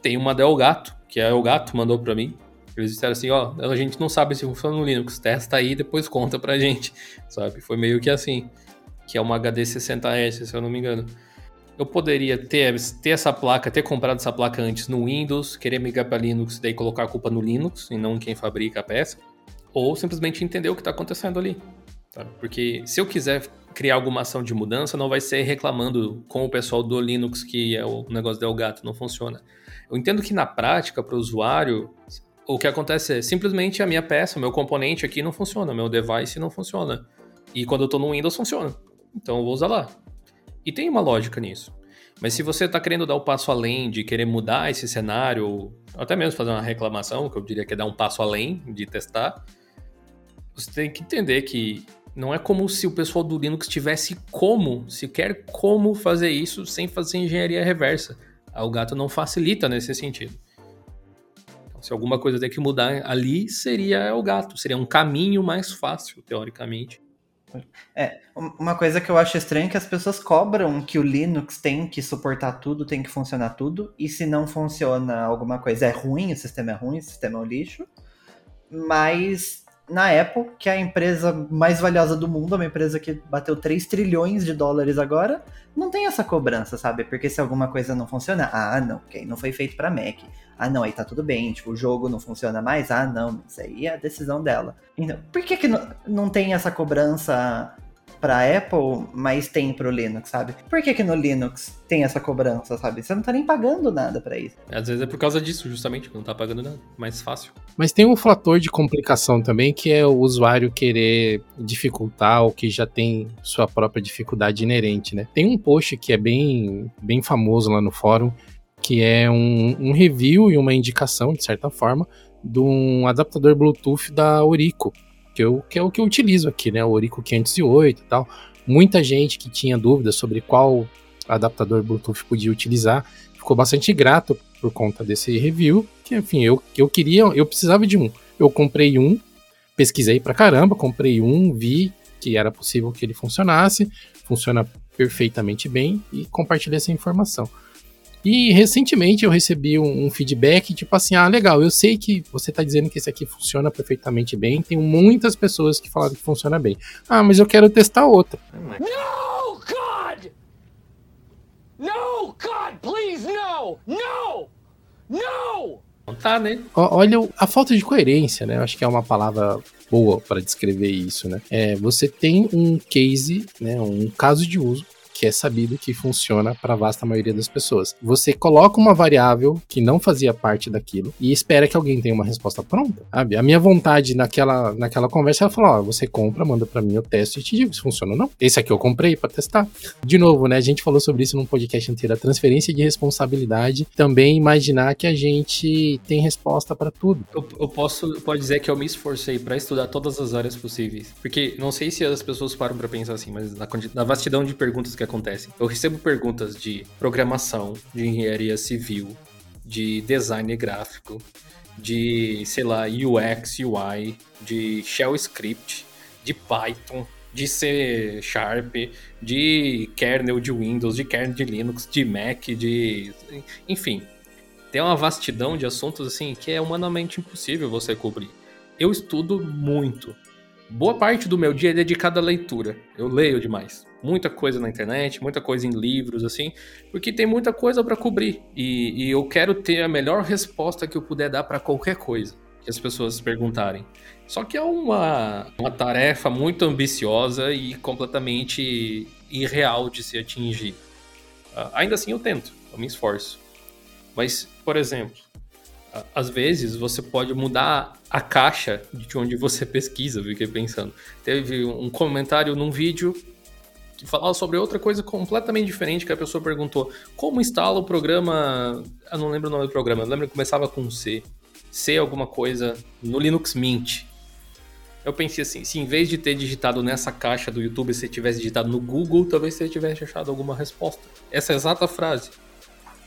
Speaker 2: Tem uma da Elgato, que a Elgato mandou para mim. Eles disseram assim, ó, a gente não sabe se funciona no Linux, testa aí e depois conta pra gente, <laughs> sabe? Foi meio que assim, que é uma HD 60S, se eu não me engano. Eu poderia ter, ter essa placa, ter comprado essa placa antes no Windows, querer migrar para Linux, daí colocar a culpa no Linux e não quem fabrica a peça ou simplesmente entender o que está acontecendo ali. Tá? Porque se eu quiser criar alguma ação de mudança, não vai ser reclamando com o pessoal do Linux que é o negócio do gato, não funciona. Eu entendo que na prática, para o usuário, o que acontece é simplesmente a minha peça, o meu componente aqui não funciona, o meu device não funciona. E quando eu estou no Windows, funciona. Então eu vou usar lá. E tem uma lógica nisso. Mas se você está querendo dar o um passo além de querer mudar esse cenário, até mesmo fazer uma reclamação, que eu diria que é dar um passo além de testar, você tem que entender que não é como se o pessoal do Linux tivesse como, sequer como fazer isso sem fazer engenharia reversa. O gato não facilita nesse sentido. Então, se alguma coisa tem que mudar ali, seria o gato. Seria um caminho mais fácil, teoricamente.
Speaker 3: É, uma coisa que eu acho estranha é que as pessoas cobram que o Linux tem que suportar tudo, tem que funcionar tudo, e se não funciona alguma coisa é ruim, o sistema é ruim, o sistema é um lixo, mas na Apple, que é a empresa mais valiosa do mundo, uma empresa que bateu 3 trilhões de dólares agora, não tem essa cobrança, sabe? Porque se alguma coisa não funciona, ah, não, ok, não foi feito para Mac. Ah, não, aí tá tudo bem, tipo, o jogo não funciona mais, ah, não, isso aí é a decisão dela. Então, por que que não, não tem essa cobrança para Apple, mas tem para o Linux, sabe? Por que, que no Linux tem essa cobrança, sabe? Você não tá nem pagando nada para isso.
Speaker 2: Às vezes é por causa disso, justamente, que não tá pagando nada. Mais fácil.
Speaker 1: Mas tem um fator de complicação também, que é o usuário querer dificultar ou que já tem sua própria dificuldade inerente, né? Tem um post que é bem, bem famoso lá no fórum, que é um, um review e uma indicação, de certa forma, de um adaptador Bluetooth da Orico, que, eu, que é o que eu utilizo aqui, né? O Orico 508 e tal. Muita gente que tinha dúvidas sobre qual adaptador Bluetooth podia utilizar ficou bastante grato por conta desse review. Que, enfim, eu, eu queria, eu precisava de um. Eu comprei um, pesquisei pra caramba, comprei um, vi que era possível que ele funcionasse, funciona perfeitamente bem e compartilhei essa informação. E recentemente eu recebi um, um, feedback, tipo assim, ah, legal, eu sei que você está dizendo que esse aqui funciona perfeitamente bem, tem muitas pessoas que falaram que funciona bem. Ah, mas eu quero testar outra. No, God! No, God, please, no! No! No!
Speaker 2: Não tá, né?
Speaker 1: Olha a falta de coerência, né? Eu acho que é uma palavra boa para descrever isso, né? É, você tem um case, né, um caso de uso que é sabido que funciona para a vasta maioria das pessoas. Você coloca uma variável que não fazia parte daquilo e espera que alguém tenha uma resposta pronta, sabe? A minha vontade naquela, naquela conversa, ela falou, ó, você compra, manda para mim o teste e te digo se funciona ou não. Esse aqui eu comprei para testar. De novo, né, a gente falou sobre isso num podcast inteiro, a transferência de responsabilidade, também imaginar que a gente tem resposta para tudo.
Speaker 2: Eu, eu posso pode dizer que eu me esforcei para estudar todas as áreas possíveis, porque não sei se as pessoas param para pensar assim, mas na, na vastidão de perguntas que acontecem. Eu recebo perguntas de programação, de engenharia civil, de design gráfico, de, sei lá, UX, UI, de shell script, de Python, de C Sharp, de kernel de Windows, de kernel de Linux, de Mac, de. Enfim. Tem uma vastidão de assuntos assim que é humanamente impossível você cobrir. Eu estudo muito. Boa parte do meu dia é dedicado à leitura. Eu leio demais muita coisa na internet, muita coisa em livros, assim, porque tem muita coisa para cobrir. E, e, eu quero ter a melhor resposta que eu puder dar para qualquer coisa que as pessoas perguntarem. Só que é uma, uma tarefa muito ambiciosa e completamente irreal de se atingir. Uh, ainda assim, eu tento, eu me esforço. Mas, por exemplo, uh, às vezes você pode mudar a caixa de onde você pesquisa, eu fiquei pensando. Teve um comentário num vídeo falava sobre outra coisa completamente diferente que a pessoa perguntou. Como instala o programa. Eu não lembro o nome do programa, eu lembro que começava com C. C alguma coisa no Linux Mint. Eu pensei assim, se em vez de ter digitado nessa caixa do YouTube, você tivesse digitado no Google, talvez você tivesse achado alguma resposta. Essa é exata frase,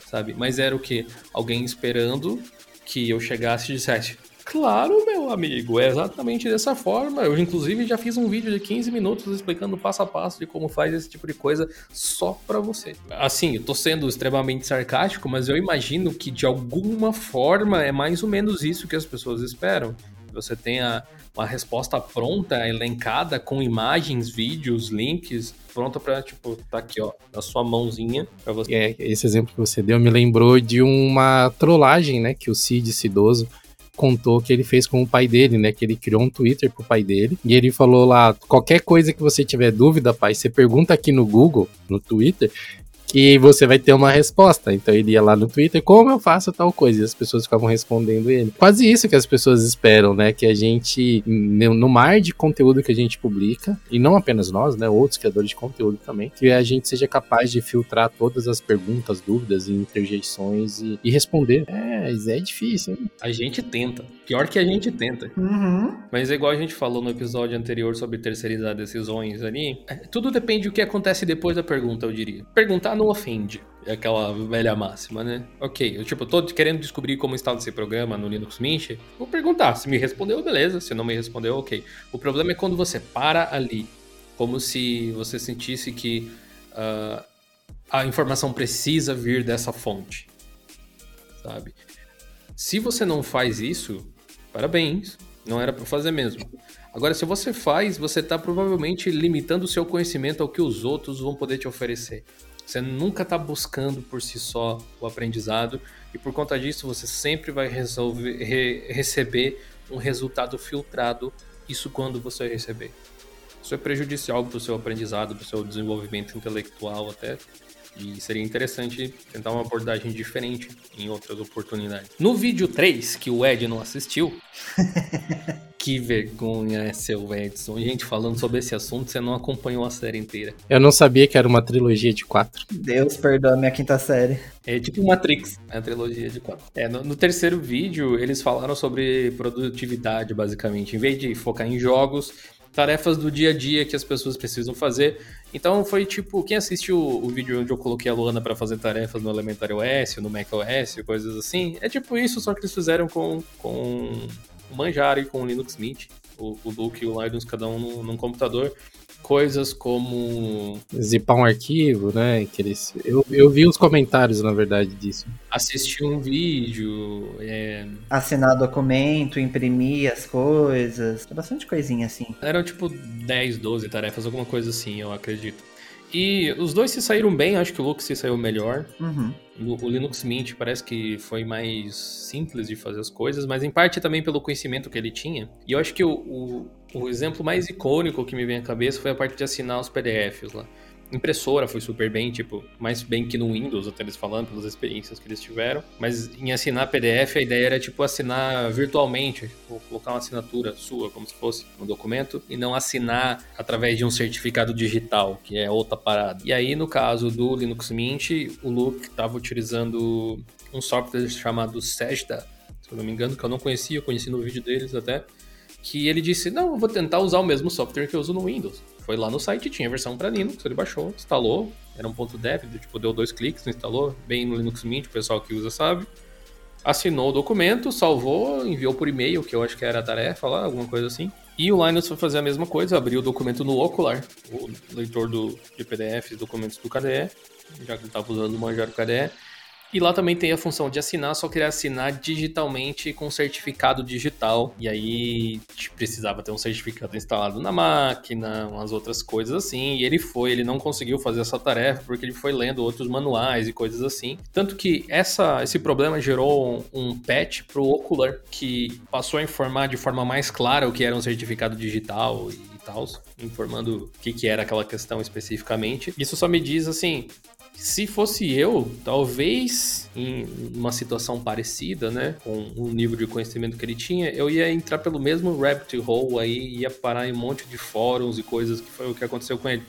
Speaker 2: sabe? Mas era o que? Alguém esperando que eu chegasse e dissesse, Claro, meu amigo, é exatamente dessa forma. Eu, inclusive, já fiz um vídeo de 15 minutos explicando passo a passo de como faz esse tipo de coisa só para você. Assim, eu tô sendo extremamente sarcástico, mas eu imagino que de alguma forma é mais ou menos isso que as pessoas esperam. Você tenha uma resposta pronta, elencada, com imagens, vídeos, links, pronta para tipo, tá aqui, ó, na sua mãozinha para você.
Speaker 1: É, esse exemplo que você deu me lembrou de uma trollagem, né, que o Cid Cidoso contou que ele fez com o pai dele, né? Que ele criou um Twitter pro pai dele. E ele falou lá: qualquer coisa que você tiver dúvida, pai, você pergunta aqui no Google, no Twitter, que você vai ter uma resposta. Então ele ia lá no Twitter, como eu faço tal coisa? E as pessoas ficavam respondendo ele. Quase isso que as pessoas esperam, né? Que a gente, no mar de conteúdo que a gente publica, e não apenas nós, né? Outros criadores de conteúdo também, que a gente seja capaz de filtrar todas as perguntas, dúvidas e interjeições e, e responder. É, é difícil, hein?
Speaker 2: A gente tenta. Pior que a gente tenta.
Speaker 3: Uhum.
Speaker 2: Mas é igual a gente falou no episódio anterior sobre terceirizar decisões ali. é, Tudo depende do que acontece depois da pergunta, eu diria. Perguntar não ofende. É aquela velha máxima, né? Ok, eu tipo, tô querendo descobrir como está esse programa no Linux Mint. Vou perguntar. Se me respondeu, beleza. Se não me respondeu, ok. O problema é quando você para ali. Como se você sentisse que ah, a informação precisa vir dessa fonte. Sabe? Se você não faz isso, parabéns. Não era pra fazer mesmo. Agora, se você faz, você tá provavelmente limitando o seu conhecimento ao que os outros vão poder te oferecer. Você nunca tá buscando por si só o aprendizado e por conta disso você sempre vai resolver, re- receber um resultado filtrado. Isso quando você receber. Isso é prejudicial para o seu aprendizado, para o seu desenvolvimento intelectual até. E seria interessante tentar uma abordagem diferente em outras oportunidades. No vídeo 3, que o Ed não assistiu, <laughs> que vergonha é seu Edson. Gente, falando sobre esse assunto, você não acompanhou a série inteira.
Speaker 1: Eu não sabia que era uma trilogia de quatro.
Speaker 3: Deus perdoa minha quinta série.
Speaker 2: É tipo Matrix, é a trilogia de quatro. É, no, no terceiro vídeo, eles falaram sobre produtividade, basicamente. Em vez de focar em jogos, tarefas do dia a dia que as pessoas precisam fazer. Então foi tipo, quem assistiu o vídeo onde eu coloquei a Luana para fazer tarefas no Elementary OS, no Mac OS, coisas assim, é tipo isso, só que eles fizeram com, com o Manjaro e com o Linux Mint. O, o Luke e o Linus, cada um num computador. Coisas como
Speaker 1: Zipar um arquivo, né? Que eles... eu, eu vi os comentários, na verdade, disso.
Speaker 2: assistir um vídeo, é,
Speaker 3: Assinar documento, imprimir as coisas. Tem bastante coisinha assim.
Speaker 2: Eram tipo 10, 12 tarefas, alguma coisa assim, eu acredito. E os dois se saíram bem, acho que o Luke se saiu melhor.
Speaker 3: Uhum.
Speaker 2: O o Linux Mint parece que foi mais simples de fazer as coisas, mas em parte também pelo conhecimento que ele tinha. E eu acho que o, o, o exemplo mais icônico que me vem à cabeça foi a parte de assinar os PDFs lá. Impressora foi super bem, tipo, mais bem que no Windows, até eles falando, pelas experiências que eles tiveram. Mas em assinar PDF, a ideia era, tipo, assinar virtualmente, tipo, colocar uma assinatura sua, como se fosse um documento, e não assinar através de um certificado digital, que é outra parada. E aí, no caso do Linux Mint, o Luke estava utilizando um software chamado Sejda, se eu não me engano, que eu não conhecia, eu conheci no vídeo deles até, que ele disse, não, eu vou tentar usar o mesmo software que eu uso no Windows. Foi lá no site, tinha versão para Linux, ele baixou, instalou, era um ponto .dev, tipo, deu dois cliques, instalou, bem no Linux Mint, o pessoal que usa sabe. Assinou o documento, salvou, enviou por e-mail, que eu acho que era a tarefa lá, alguma coisa assim. E o Linus foi fazer a mesma coisa, abriu o documento no Ocular, o leitor do, de PDFs, documentos do KDE, já que ele estava usando o Manjaro KDE. E lá também tem a função de assinar, só queria assinar digitalmente com certificado digital. E aí precisava ter um certificado instalado na máquina, umas outras coisas assim. E ele foi, ele não conseguiu fazer essa tarefa porque ele foi lendo outros manuais e coisas assim. Tanto que essa, esse problema gerou um, um patch pro Ocular que passou a informar de forma mais clara o que era um certificado digital e tal, informando o que, que era aquela questão especificamente. Isso só me diz assim, se fosse eu, talvez em uma situação parecida, né, com o nível de conhecimento que ele tinha, eu ia entrar pelo mesmo rabbit hole aí, ia parar em um monte de fóruns e coisas que foi o que aconteceu com ele.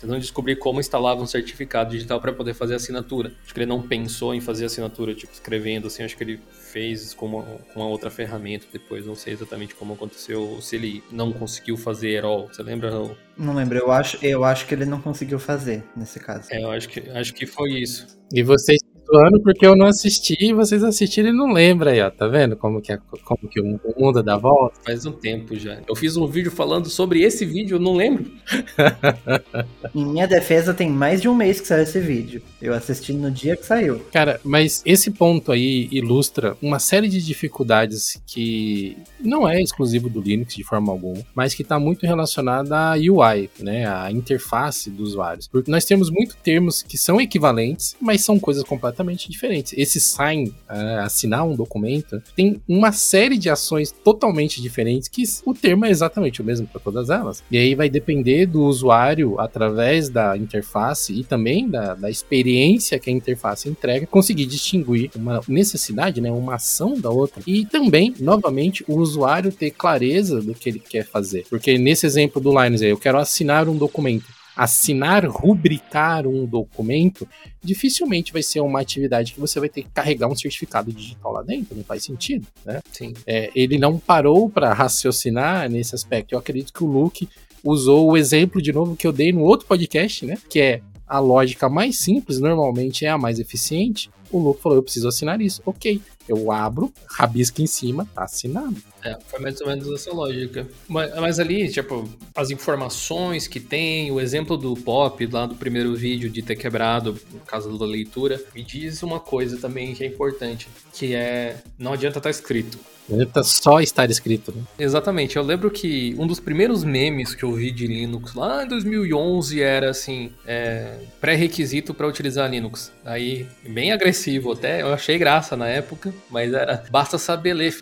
Speaker 2: Tentando descobrir como instalava um certificado digital para poder fazer assinatura. Acho que ele não pensou em fazer assinatura, tipo, escrevendo assim, acho que ele fez com uma, com uma outra ferramenta depois, não sei exatamente como aconteceu, se ele não conseguiu fazer at all. Você lembra? Raul?
Speaker 3: Não lembro, eu acho, eu acho que ele não conseguiu fazer nesse caso.
Speaker 2: É, eu acho que, acho que foi isso.
Speaker 1: E vocês zoando porque eu não assisti, vocês assistiram e não lembram aí, ó. Tá vendo como que, é- como que o mundo dá volta?
Speaker 2: Faz um tempo já. Eu fiz um vídeo falando sobre esse vídeo, eu não lembro. <laughs>
Speaker 3: Em minha defesa, tem mais de um mês que saiu esse vídeo. Eu assisti no dia que saiu.
Speaker 1: Cara, mas esse ponto aí ilustra uma série de dificuldades que não é exclusivo do Linux de forma alguma, mas que está muito relacionada à UI, né, a interface dos usuários. Porque nós temos muitos termos que são equivalentes, mas são coisas completamente totalmente diferentes. Esse sign, uh, assinar um documento, tem uma série de ações totalmente diferentes que o termo é exatamente o mesmo para todas elas. E aí vai depender do usuário, através da interface e também da, da experiência que a interface entrega, conseguir distinguir uma necessidade, né, uma ação da outra. E também, novamente, o usuário ter clareza do que ele quer fazer. Porque nesse exemplo do Linus aí, eu quero assinar um documento assinar, rubricar um documento, dificilmente vai ser uma atividade que você vai ter que carregar um certificado digital lá dentro, não faz sentido, né?
Speaker 2: Sim.
Speaker 1: É, ele não parou para raciocinar nesse aspecto. Eu acredito que o Luke usou o exemplo de novo que eu dei no outro podcast, né? Que é a lógica mais simples, normalmente é a mais eficiente. O Luke falou: eu preciso assinar isso. Ok. Eu abro, rabisco em cima, tá assinado.
Speaker 2: É, foi mais ou menos essa lógica. Mas, mas, ali, tipo, as informações que tem, o exemplo do Pop lá do primeiro vídeo de ter quebrado, no caso da leitura, me diz uma coisa também que é importante, que é não adianta estar tá escrito.
Speaker 1: Adianta só estar escrito, né?
Speaker 2: Exatamente. Eu lembro que um dos primeiros memes que eu vi de Linux lá em 2011 era assim, é, pré-requisito para utilizar Linux. Aí, bem agressivo até, eu achei graça na época, mas era basta saber ler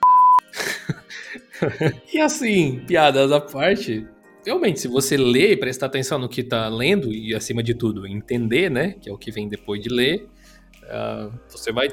Speaker 2: e assim, piadas à parte, realmente, se você ler e prestar atenção no que tá lendo, e acima de tudo, entender, né? Que é o que vem depois de ler, uh, você vai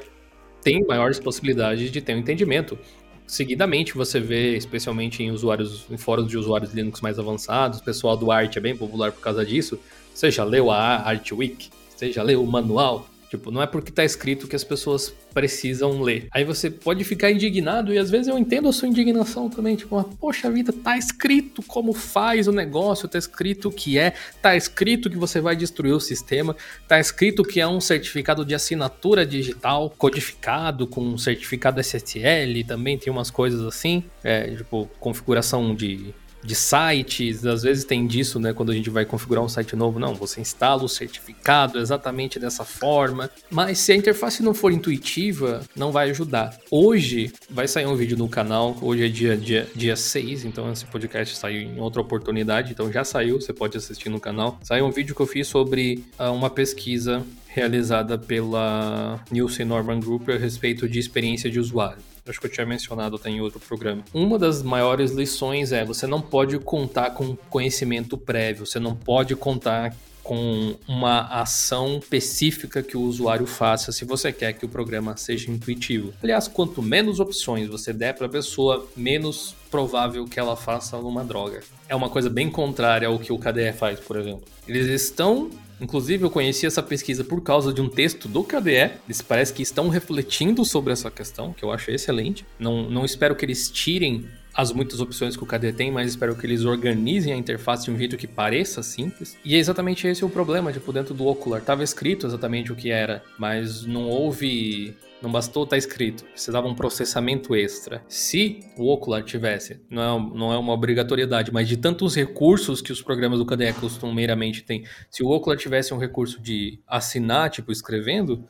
Speaker 2: ter maiores possibilidades de ter um entendimento. Seguidamente, você vê, especialmente em usuários, em fóruns de usuários Linux mais avançados, o pessoal do Art é bem popular por causa disso. Você já leu a Art Week? Você já leu o manual? Tipo, não é porque tá escrito que as pessoas precisam ler. Aí você pode ficar indignado, e às vezes eu entendo a sua indignação também, tipo, poxa vida, tá escrito como faz o negócio, tá escrito o que é, tá escrito que você vai destruir o sistema, tá escrito que é um certificado de assinatura digital codificado com um certificado SSL, também tem umas coisas assim, é, tipo, configuração de de sites, às vezes tem disso, né, quando a gente vai configurar um site novo, não, você instala o certificado exatamente dessa forma, mas se a interface não for intuitiva, não vai ajudar. Hoje vai sair um vídeo no canal, hoje é dia, dia, dia 6, então esse podcast saiu em outra oportunidade, então já saiu, você pode assistir no canal. Saiu um vídeo que eu fiz sobre uh, uma pesquisa realizada pela Nielsen Norman Group a respeito de experiência de usuário. Acho que eu tinha mencionado até em outro programa. Uma das maiores lições é você não pode contar com conhecimento prévio, você não pode contar com uma ação específica que o usuário faça se você quer que o programa seja intuitivo. Aliás, quanto menos opções você der para a pessoa, menos provável que ela faça uma droga. É uma coisa bem contrária ao que o KDE faz, por exemplo. Eles estão Inclusive, eu conheci essa pesquisa por causa de um texto do KDE. Eles parece que estão refletindo sobre essa questão, que eu acho excelente. Não, não espero que eles tirem as muitas opções que o KDE tem, mas espero que eles organizem a interface de um jeito que pareça simples. E é exatamente esse o problema, tipo, dentro do Ocular. Tava escrito exatamente o que era, mas não houve não bastou estar tá escrito, precisava um processamento extra. Se o Ocular tivesse, não é, não é uma obrigatoriedade, mas de tantos recursos que os programas do KDE costumeiramente têm, se o Ocular tivesse um recurso de assinar, tipo escrevendo,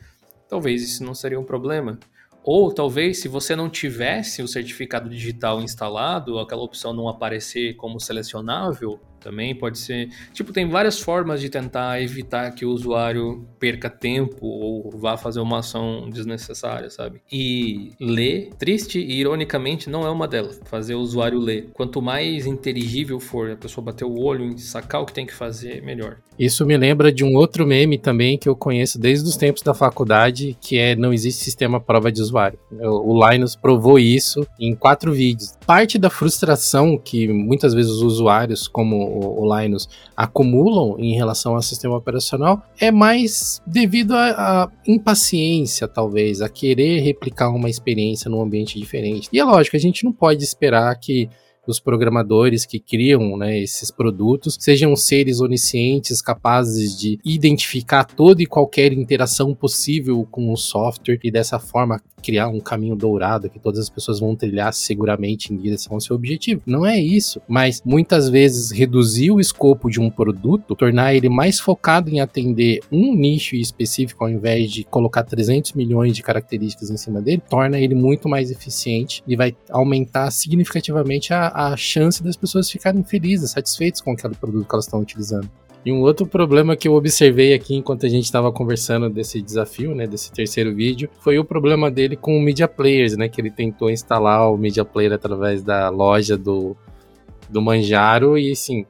Speaker 2: talvez isso não seria um problema. Ou talvez, se você não tivesse o certificado digital instalado, aquela opção não aparecer como selecionável, também pode ser. Tipo, tem várias formas de tentar evitar que o usuário perca tempo ou vá fazer uma ação desnecessária, sabe? E ler, triste e ironicamente, não é uma delas. Fazer o usuário ler. Quanto mais inteligível for a pessoa bater o olho e sacar o que tem que fazer, melhor.
Speaker 1: Isso me lembra de um outro meme também que eu conheço desde os tempos da faculdade, que é não existe sistema prova de usuário. O Linus provou isso em quatro vídeos. Parte da frustração que muitas vezes os usuários, como o, o Linus acumulam em relação ao sistema operacional é mais devido à impaciência, talvez, a querer replicar uma experiência num ambiente diferente. E é lógico, a gente não pode esperar que os programadores que criam né, esses produtos sejam seres oniscientes capazes de identificar toda e qualquer interação possível com o software e dessa forma criar um caminho dourado que todas as pessoas vão trilhar seguramente em direção ao seu objetivo. Não é isso, mas muitas vezes reduzir o escopo de um produto, tornar ele mais focado em atender um nicho específico ao invés de colocar 300 milhões de características em cima dele, torna ele muito mais eficiente e vai aumentar significativamente a, a chance das pessoas ficarem felizes, satisfeitas com aquele produto que elas estão utilizando. E um outro problema que eu observei aqui enquanto a gente estava conversando desse desafio, né, desse terceiro vídeo, foi o problema dele com o Media Players, né, que ele tentou instalar o Media Player através da loja do, do Manjaro e, assim,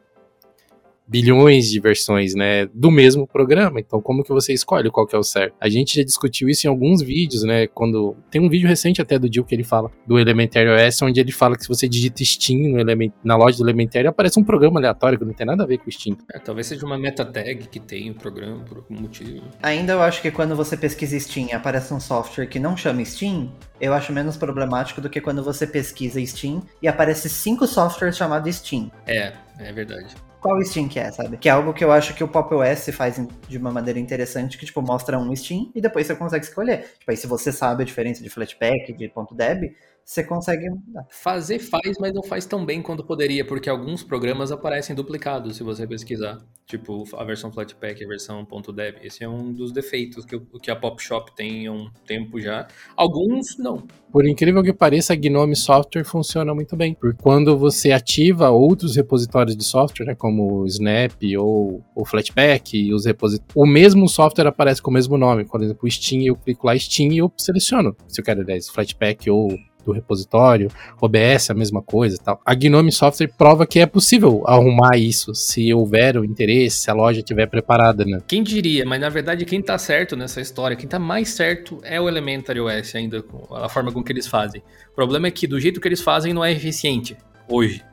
Speaker 1: bilhões de versões, né, do mesmo programa. Então, como que você escolhe qual que é o certo? A gente já discutiu isso em alguns vídeos, né, quando tem um vídeo recente até do Jill que ele fala do Elementary OS, onde ele fala que se você digita Steam element, na loja do Elementary, aparece um programa aleatório que não tem nada a ver com Steam.
Speaker 2: É, talvez seja uma meta tag que tem o programa por algum motivo.
Speaker 3: Ainda eu acho que quando você pesquisa Steam e aparece um software que não chama Steam, eu acho menos problemático do que quando você pesquisa Steam e aparece cinco softwares chamados Steam.
Speaker 2: É, é verdade
Speaker 3: qual Steam que é, sabe? Que é algo que eu acho que o Pop OS faz de uma maneira interessante, que, tipo, mostra um Steam e depois você consegue escolher. Tipo, aí se você sabe a diferença de Flatpak, de .deb, você consegue
Speaker 2: fazer faz, mas não faz tão bem quanto poderia, porque alguns programas aparecem duplicados se você pesquisar, tipo a versão Flatpak e a versão .deb. Esse é um dos defeitos que, que a Pop Shop tem há um tempo já. Alguns não.
Speaker 1: Por incrível que pareça, a Gnome Software funciona muito bem, porque quando você ativa outros repositórios de software, né, como o Snap ou o Flatpak, e os repositórios, o mesmo software aparece com o mesmo nome. Por exemplo, o Steam, eu clico lá Steam e eu seleciono se eu quero, aliás, Flatpak ou repositório, OBS a mesma coisa e tal. A Gnome Software prova que é possível arrumar isso se houver o interesse, se a loja estiver preparada, né?
Speaker 2: Quem diria, mas na verdade quem tá certo nessa história, quem tá mais certo é o Elementary OS ainda, a forma com que eles fazem. O problema é que do jeito que eles fazem não é eficiente hoje,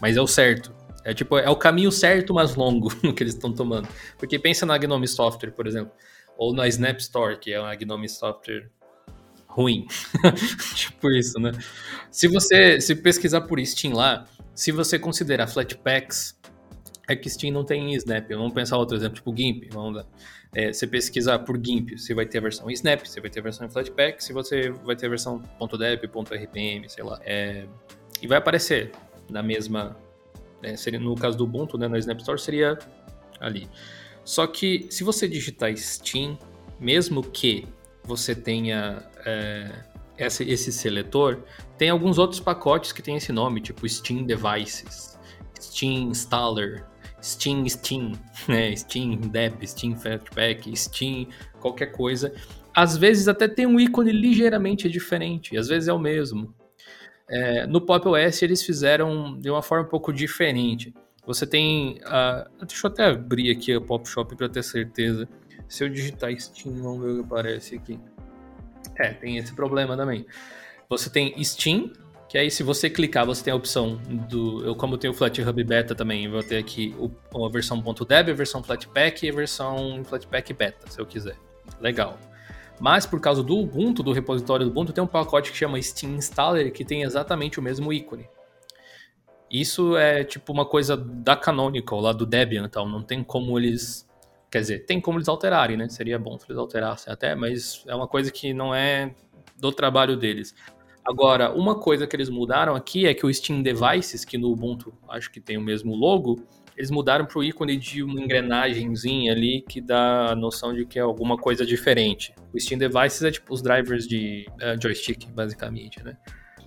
Speaker 2: mas é o certo. É tipo, é o caminho certo, mas longo <laughs> que eles estão tomando. Porque pensa na Gnome Software, por exemplo, ou na Snap Store, que é a Gnome Software ruim. <laughs> tipo isso, né? Se você se pesquisar por Steam lá, se você considerar Flatpaks, é que Steam não tem Snap. Vamos pensar outro exemplo, tipo GIMP. Vamos. É, você pesquisar por GIMP, você vai ter a versão Snap, você vai ter a versão Flatpak, se você vai ter a versão .deb, .rpm, sei lá. É, e vai aparecer na mesma... É, seria, no caso do Ubuntu, né, na Snap Store, seria ali. Só que se você digitar Steam, mesmo que você tenha é, esse, seletor, tem alguns outros pacotes que tem esse nome, tipo Steam Devices, Steam Installer, Steam Steam, <laughs> né? Steam Dep, Steam Fatpack, Steam qualquer coisa. Às vezes até tem um ícone ligeiramente diferente, às vezes é o mesmo. É, no Pop OS eles fizeram de uma forma um pouco diferente. Você tem. Uh, deixa eu até abrir aqui a Pop Shop para ter certeza. Se eu digitar Steam, vamos ver o que aparece aqui. É, tem esse problema também. Você tem Steam, que aí se você clicar, você tem a opção do... Eu como tenho o FlatHub Beta também, vou ter aqui o, a versão .deb, a versão Flatpak e a versão Flatpak Beta, se eu quiser. Legal. Mas por causa do Ubuntu, do repositório do Ubuntu, tem um pacote que chama Steam Installer, que tem exatamente o mesmo ícone. Isso é tipo uma coisa da Canonical, lá do Debian e tal. Não tem como eles Quer dizer, tem como eles alterarem, né? Seria bom se eles alterassem até, mas é uma coisa que não é do trabalho deles. Agora, uma coisa que eles mudaram aqui é que o Steam Devices, que no Ubuntu acho que tem o mesmo logo, eles mudaram para o ícone de uma engrenagemzinha ali que dá a noção de que é alguma coisa diferente. O Steam Devices é tipo os drivers de uh, joystick, basicamente, né?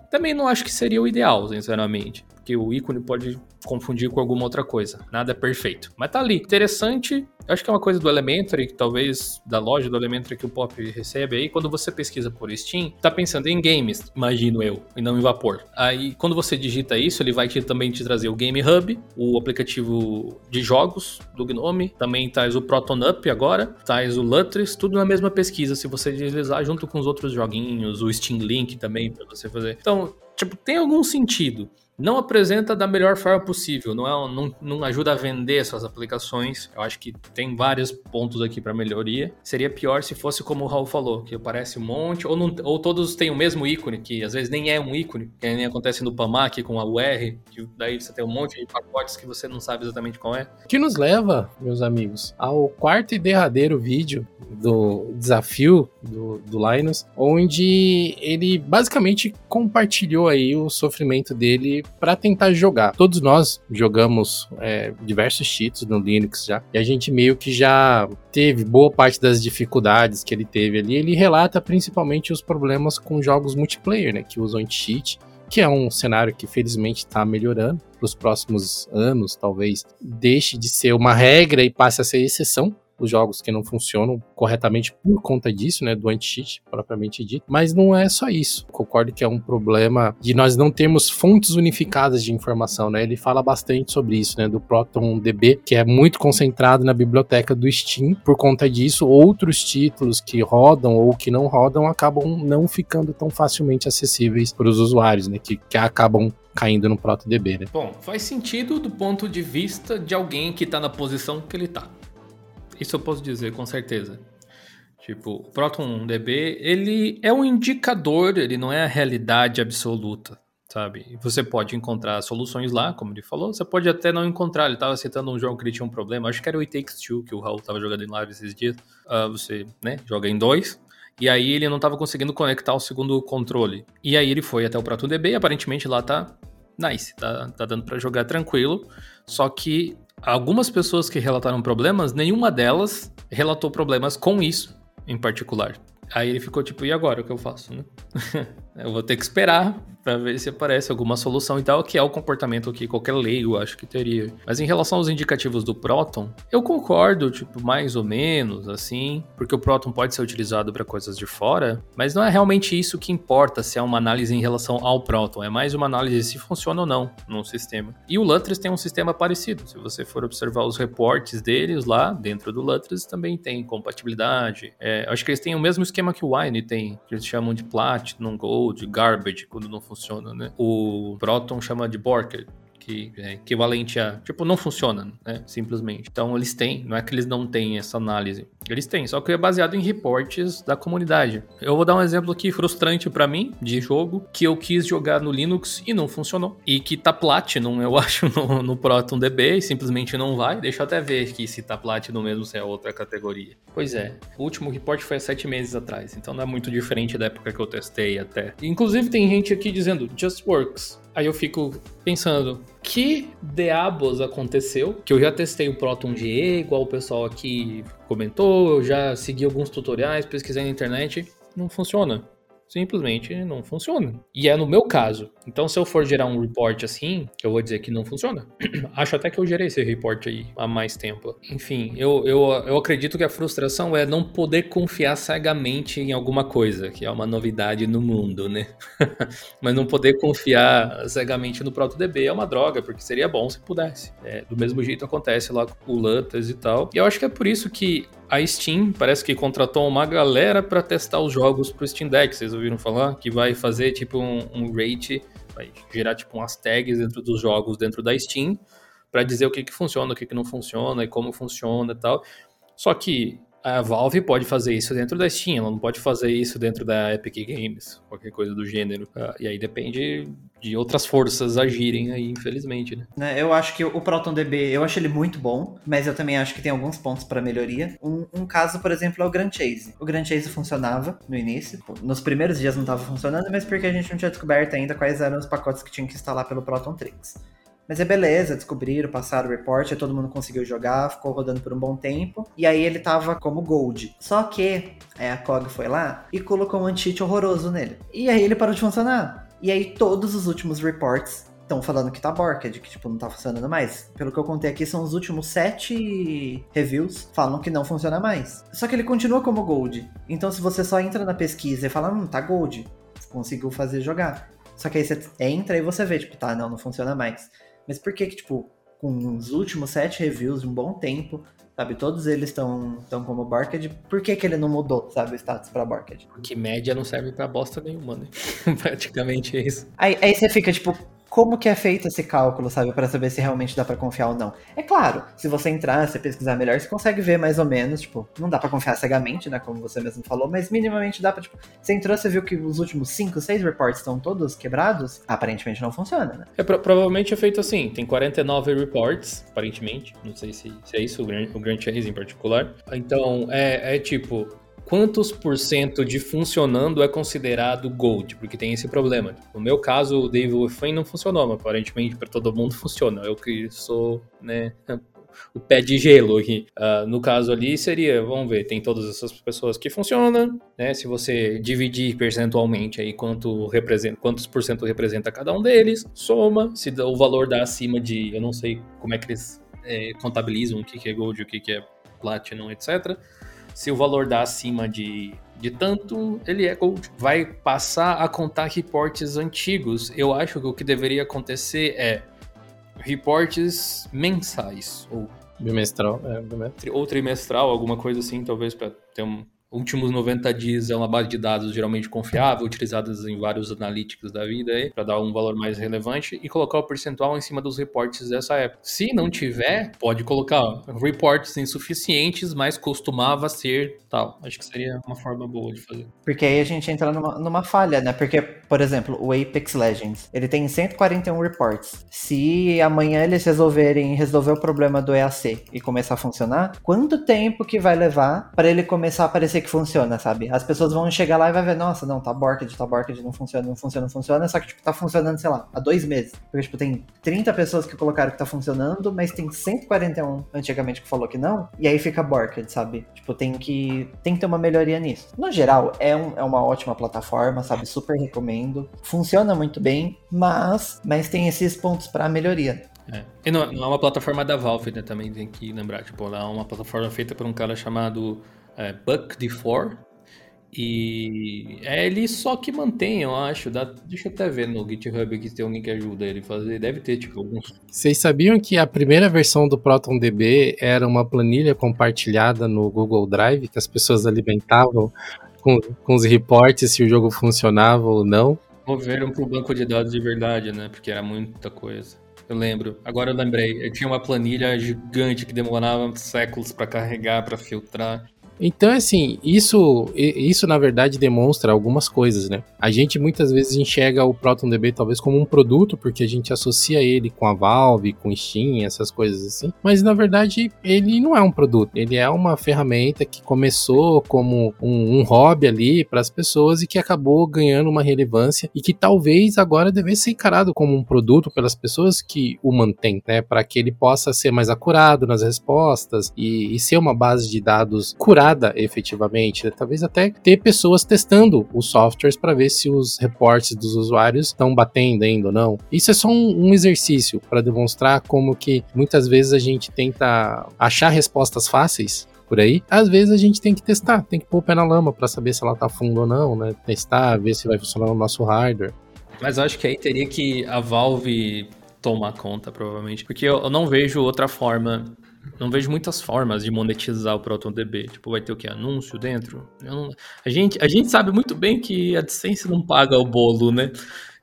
Speaker 2: Também não acho que seria o ideal, sinceramente porque o ícone pode confundir com alguma outra coisa. Nada é perfeito. Mas tá ali. Interessante. Acho que é uma coisa do Elementary, talvez da loja do Elementary que o Pop recebe aí. Quando você pesquisa por Steam, tá pensando em games, imagino eu, e não em vapor. Aí, quando você digita isso, ele vai te, também te trazer o Game Hub, o aplicativo de jogos do Gnome. Também traz o ProtonUp agora, traz o Lutris, tudo na mesma pesquisa. Se você deslizar junto com os outros joguinhos, o Steam Link também para você fazer. Então, tipo, tem algum sentido não apresenta da melhor forma possível, não, é, não, não ajuda a vender essas aplicações. Eu acho que tem vários pontos aqui para melhoria. Seria pior se fosse como o Raul falou, que aparece um monte, ou, não, ou todos têm o mesmo ícone, que às vezes nem é um ícone, que nem acontece no PAMAC com a UR, que daí você tem um monte de pacotes que você não sabe exatamente qual é.
Speaker 1: Que nos leva, meus amigos, ao quarto e derradeiro vídeo do desafio do, do Linus, onde ele basicamente compartilhou aí o sofrimento dele para tentar jogar. Todos nós jogamos é, diversos cheats no Linux já, e a gente meio que já teve boa parte das dificuldades que ele teve ali. Ele relata principalmente os problemas com jogos multiplayer, né, que usam anti-cheat que é um cenário que felizmente está melhorando. Para os próximos anos, talvez deixe de ser uma regra e passe a ser exceção os jogos que não funcionam corretamente por conta disso, né, do anti-cheat propriamente dito. Mas não é só isso. Concordo que é um problema de nós não termos fontes unificadas de informação, né? Ele fala bastante sobre isso, né, do Proton DB, que é muito concentrado na biblioteca do Steam. Por conta disso, outros títulos que rodam ou que não rodam acabam não ficando tão facilmente acessíveis para os usuários, né, que, que acabam caindo no ProtoDB, né?
Speaker 2: Bom, faz sentido do ponto de vista de alguém que está na posição que ele está. Isso eu posso dizer com certeza. Tipo, o ProtonDB, ele é um indicador, ele não é a realidade absoluta, sabe? Você pode encontrar soluções lá, como ele falou, você pode até não encontrar. Ele estava citando um jogo que ele tinha um problema, acho que era o It Takes Two, que o Raul estava jogando em live esses dias. Uh, você, né, joga em dois, e aí ele não estava conseguindo conectar o segundo controle. E aí ele foi até o ProtonDB e aparentemente lá tá nice, tá, tá dando para jogar tranquilo. Só que algumas pessoas que relataram problemas, nenhuma delas relatou problemas com isso em particular. Aí ele ficou tipo, e agora o que eu faço, né? <laughs> eu vou ter que esperar para ver se aparece alguma solução e tal, que é o comportamento que qualquer leigo acho que teria. Mas em relação aos indicativos do Proton, eu concordo, tipo, mais ou menos, assim, porque o Proton pode ser utilizado para coisas de fora, mas não é realmente isso que importa se é uma análise em relação ao Proton, é mais uma análise se funciona ou não no sistema. E o Lutris tem um sistema parecido, se você for observar os reportes deles lá dentro do Lutris, também tem compatibilidade. É, acho que eles têm o mesmo esquema que o Wine tem, que eles chamam de Platinum, Gold, Garbage, quando não funciona, né? O Proton chama de Borker, que é equivalente a, tipo, não funciona, né? Simplesmente. Então eles têm, não é que eles não têm essa análise. Eles têm, só que é baseado em reportes da comunidade. Eu vou dar um exemplo aqui frustrante para mim, de jogo, que eu quis jogar no Linux e não funcionou. E que tá Platinum, eu <laughs> acho, no, no e simplesmente não vai. Deixa eu até ver que se tá Platinum mesmo, se é outra categoria. Pois é, o último report foi há sete meses atrás, então não é muito diferente da época que eu testei até. Inclusive tem gente aqui dizendo, just works. Aí eu fico pensando, que diabos aconteceu? Que eu já testei o Proton GE, igual o pessoal aqui comentou, eu já segui alguns tutoriais, pesquisei na internet, não funciona simplesmente não funciona. E é no meu caso. Então, se eu for gerar um report assim, eu vou dizer que não funciona. <clears throat> Acho até que eu gerei esse report aí há mais tempo. Enfim, eu, eu, eu acredito que a frustração é não poder confiar cegamente em alguma coisa, que é uma novidade no mundo, né? <laughs> Mas não poder confiar cegamente no ProtoDB é uma droga, porque seria bom se pudesse. É, do mesmo jeito acontece lá com o Lutas e tal. E eu acho que é por isso que a Steam parece que contratou uma galera para testar os jogos pro Steam Deck. Vocês ouviram falar? Que vai fazer tipo um, um rate, vai gerar tipo umas tags dentro dos jogos dentro da Steam para dizer o que, que funciona, o que, que não funciona e como funciona e tal. Só que a Valve pode fazer isso dentro da Steam, ela não pode fazer isso dentro da Epic Games, qualquer coisa do gênero. Ah, e aí depende de outras forças agirem aí, infelizmente, né?
Speaker 3: né eu acho que o ProtonDB, eu acho ele muito bom, mas eu também acho que tem alguns pontos para melhoria. Um, um, caso, por exemplo, é o Grand Chase. O Grand Chase funcionava no início, nos primeiros dias não estava funcionando, mas porque a gente não tinha descoberto ainda quais eram os pacotes que tinha que instalar pelo Proton Tricks. Mas é beleza, descobriram, passaram o report, todo mundo conseguiu jogar, ficou rodando por um bom tempo. E aí ele tava como gold. Só que aí a COG foi lá e colocou um anti-cheat horroroso nele. E aí ele parou de funcionar. E aí todos os últimos reports estão falando que tá borked, que tipo não tá funcionando mais. Pelo que eu contei aqui, são os últimos sete reviews falam que não funciona mais. Só que ele continua como gold. Então se você só entra na pesquisa e fala, hum, tá gold, conseguiu fazer jogar. Só que aí você entra e você vê, tipo, tá, não, não funciona mais. Mas por que que, tipo, com os últimos sete reviews um bom tempo, sabe, todos eles estão tão como Barked, por que que ele não mudou, sabe, o status pra Barked?
Speaker 2: Porque média não serve pra bosta nenhuma, né? <laughs> Praticamente é isso.
Speaker 3: Aí, aí você fica, tipo, como que é feito esse cálculo, sabe, para saber se realmente dá para confiar ou não. É claro, se você entrar, se pesquisar melhor, você consegue ver mais ou menos, tipo, não dá para confiar cegamente, né, como você mesmo falou, mas minimamente dá para, tipo, você entrou, você viu que os últimos 5, 6 reports estão todos quebrados, aparentemente não funciona, né?
Speaker 2: É, pro provavelmente é feito assim, tem 49 reports, aparentemente, não sei se, se é isso, o Grand, o em particular. Então, é, é tipo, quantos por cento de funcionando é considerado gold, porque tem esse problema. No meu caso, o David Wolfenstein não funcionou, mas aparentemente para todo mundo funciona. Eu que sou, né, o pé de gelo aqui. Uh, no caso ali seria, vamos ver, tem todas essas pessoas que funcionam, né? Se você dividir percentualmente aí quanto representa, quantos por cento representa cada um deles, soma, se o valor dá acima de, eu não sei como é que eles é, contabilizam o que, que é gold, o que, que é platinum, etc. Se o valor dá acima de, de tanto, ele é gold. Vai passar a contar reportes antigos. Eu acho que o que deveria acontecer é reportes mensais ou
Speaker 1: bimestral, é, bimestral.
Speaker 2: ou trimestral, alguma coisa assim, talvez para ter um últimos 90 dias é uma base de dados geralmente confiável, utilizadas em vários analytics da vida aí, para dar um valor mais relevante e colocar o percentual em cima dos reportes dessa época. Se não tiver, pode colocar reportes insuficientes, mas costumava ser tal. Acho que seria uma forma boa de fazer.
Speaker 3: Porque aí a gente entra numa, numa falha, né? Porque, por exemplo, o Apex Legends, ele tem 141 reports. Se amanhã eles resolverem resolver o problema do EAC e começar a funcionar, quanto tempo que vai levar para ele começar a aparecer que funciona, sabe? As pessoas vão chegar lá e vai ver, nossa, não, tá Borked, tá Borked, não funciona, não funciona, não funciona, só que, tipo, tá funcionando, sei lá, há dois meses. Porque, tipo, tem 30 pessoas que colocaram que tá funcionando, mas tem 141 antigamente que falou que não, e aí fica Borked, sabe? Tipo, tem que, tem que ter uma melhoria nisso. No geral, é, um, é uma ótima plataforma, sabe? Super recomendo. Funciona muito bem, mas, mas tem esses pontos para melhoria.
Speaker 2: É. E não, não, é uma plataforma da Valve, né? Também tem que lembrar. Tipo, ela é uma plataforma feita por um cara chamado é, Buck D4. E é ele só que mantém, eu acho. Dá, deixa eu até ver no GitHub aqui se tem alguém que ajuda ele a fazer. Deve ter, tipo, alguns.
Speaker 1: Vocês sabiam que a primeira versão do ProtonDB era uma planilha compartilhada no Google Drive que as pessoas alimentavam com, com os reportes se o jogo funcionava ou não?
Speaker 2: Moveram para o banco de dados de verdade, né? Porque era muita coisa. Eu lembro. Agora eu lembrei. Eu tinha uma planilha gigante que demorava séculos para carregar, para filtrar.
Speaker 1: Então, assim, isso, isso na verdade demonstra algumas coisas, né? A gente muitas vezes enxerga o ProtonDB talvez como um produto, porque a gente associa ele com a Valve, com Steam, essas coisas assim. Mas na verdade, ele não é um produto. Ele é uma ferramenta que começou como um, um hobby ali para as pessoas e que acabou ganhando uma relevância e que talvez agora devesse ser encarado como um produto pelas pessoas que o mantêm, né? Para que ele possa ser mais acurado nas respostas e, e ser uma base de dados curada efetivamente. Né? Talvez até ter pessoas testando os softwares para ver se os reportes dos usuários estão batendo ainda ou não. Isso é só um, um exercício para demonstrar como que muitas vezes a gente tenta achar respostas fáceis por aí, às vezes a gente tem que testar, tem que pôr o pé na lama para saber se ela tá fundo ou não, né? Testar, ver se vai funcionar no nosso hardware.
Speaker 2: Mas eu acho que aí teria que a Valve tomar conta, provavelmente, porque eu não vejo outra forma não vejo muitas formas de monetizar o ProtonDB. Tipo, vai ter o que? Anúncio dentro? Não... A, gente, a gente sabe muito bem que a AdSense não paga o bolo, né?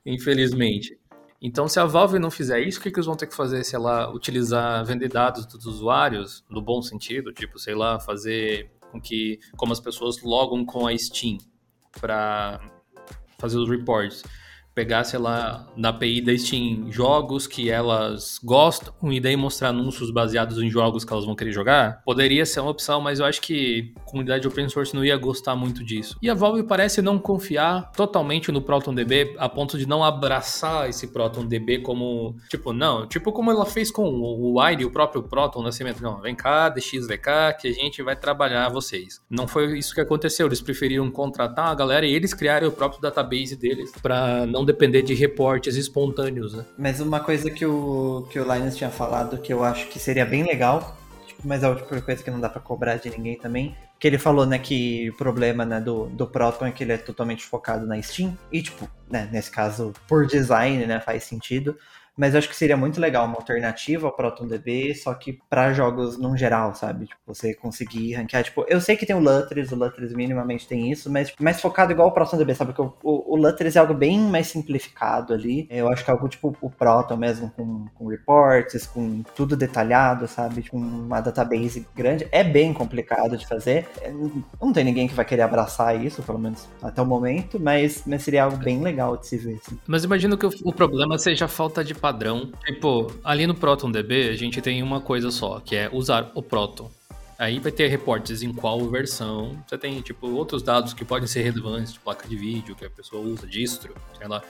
Speaker 2: Infelizmente. Então, se a Valve não fizer isso, o que, que eles vão ter que fazer? Sei lá, utilizar, vender dados dos usuários, no bom sentido, tipo, sei lá, fazer com que, como as pessoas logam com a Steam para fazer os reports pegar, sei lá, na API da Steam, jogos que elas gostam e daí mostrar anúncios baseados em jogos que elas vão querer jogar, poderia ser uma opção, mas eu acho que a comunidade open source não ia gostar muito disso. E a Valve parece não confiar totalmente no ProtonDB a ponto de não abraçar esse ProtonDB como, tipo, não, tipo como ela fez com o Wire, o próprio Proton Nascimento, não, vem cá, DXVK, que a gente vai trabalhar vocês. Não foi isso que aconteceu, eles preferiram contratar a galera e eles criarem o próprio database deles para não não depender de reportes espontâneos, né?
Speaker 3: Mas uma coisa que o, que o Linus tinha falado que eu acho que seria bem legal, tipo, mas é outra coisa que não dá para cobrar de ninguém também, que ele falou, né, que o problema, né, do, do Proton é que ele é totalmente focado na Steam, e, tipo, né, nesse caso, por design, né, faz sentido, mas eu acho que seria muito legal uma alternativa ao ProtonDB, só que para jogos num geral, sabe? Tipo, você conseguir ranquear. Tipo, eu sei que tem o Lutris, o Lutris minimamente tem isso, mas tipo, mais focado igual o ProtonDB, sabe? Porque o, o, o Lutris é algo bem mais simplificado ali. Eu acho que é algo tipo o Proton mesmo, com, com reports, com tudo detalhado, sabe? Com tipo, uma database grande. É bem complicado de fazer. É, não tem ninguém que vai querer abraçar isso, pelo menos até o momento, mas, mas seria algo bem legal de se ver. Assim.
Speaker 2: Mas imagino que o, problema seja a falta de padrão. Tipo, ali no ProtonDB a gente tem uma coisa só, que é usar o Proton. Aí vai ter reportes em qual versão. Você tem, tipo, outros dados que podem ser relevantes, de placa de vídeo que a pessoa usa, distro, sei lá.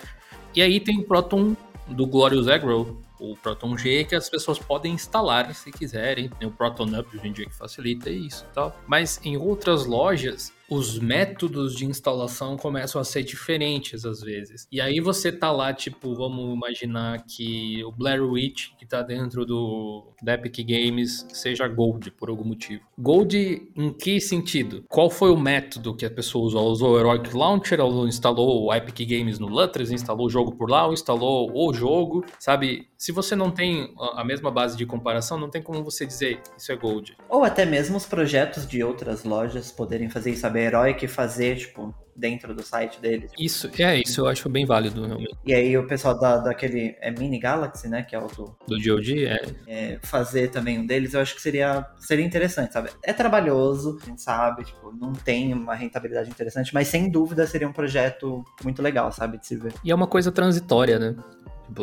Speaker 2: E aí tem o Proton do Glorious Agro, o Proton G, que as pessoas podem instalar se quiserem. Tem o Proton Up hoje em dia que facilita isso e tal. Mas em outras lojas, os métodos de instalação começam a ser diferentes às vezes. E aí você tá lá, tipo, vamos imaginar que o Blair Witch, que tá dentro do da Epic Games, seja Gold por algum motivo. Gold em que sentido? Qual foi o método que a pessoa usou? Usou o Heroic Launcher, ou instalou o Epic Games no Lutris, instalou o jogo por lá, ou instalou o jogo, sabe? Se você não tem a mesma base de comparação, não tem como você dizer isso é Gold.
Speaker 3: Ou até mesmo os projetos de outras lojas poderem fazer isso, saber Heroic fazer, tipo, dentro do site deles.
Speaker 2: Isso, é, isso eu acho bem válido, realmente.
Speaker 3: E aí o pessoal da, daquele, é Mini Galaxy, né, que é o do...
Speaker 2: Do GOG, é.
Speaker 3: é. Fazer também um deles, eu acho que seria, seria interessante, sabe? É trabalhoso, a gente sabe, tipo, não tem uma rentabilidade interessante, mas sem dúvida seria um projeto muito legal, sabe, de se ver.
Speaker 2: E é uma coisa transitória, né?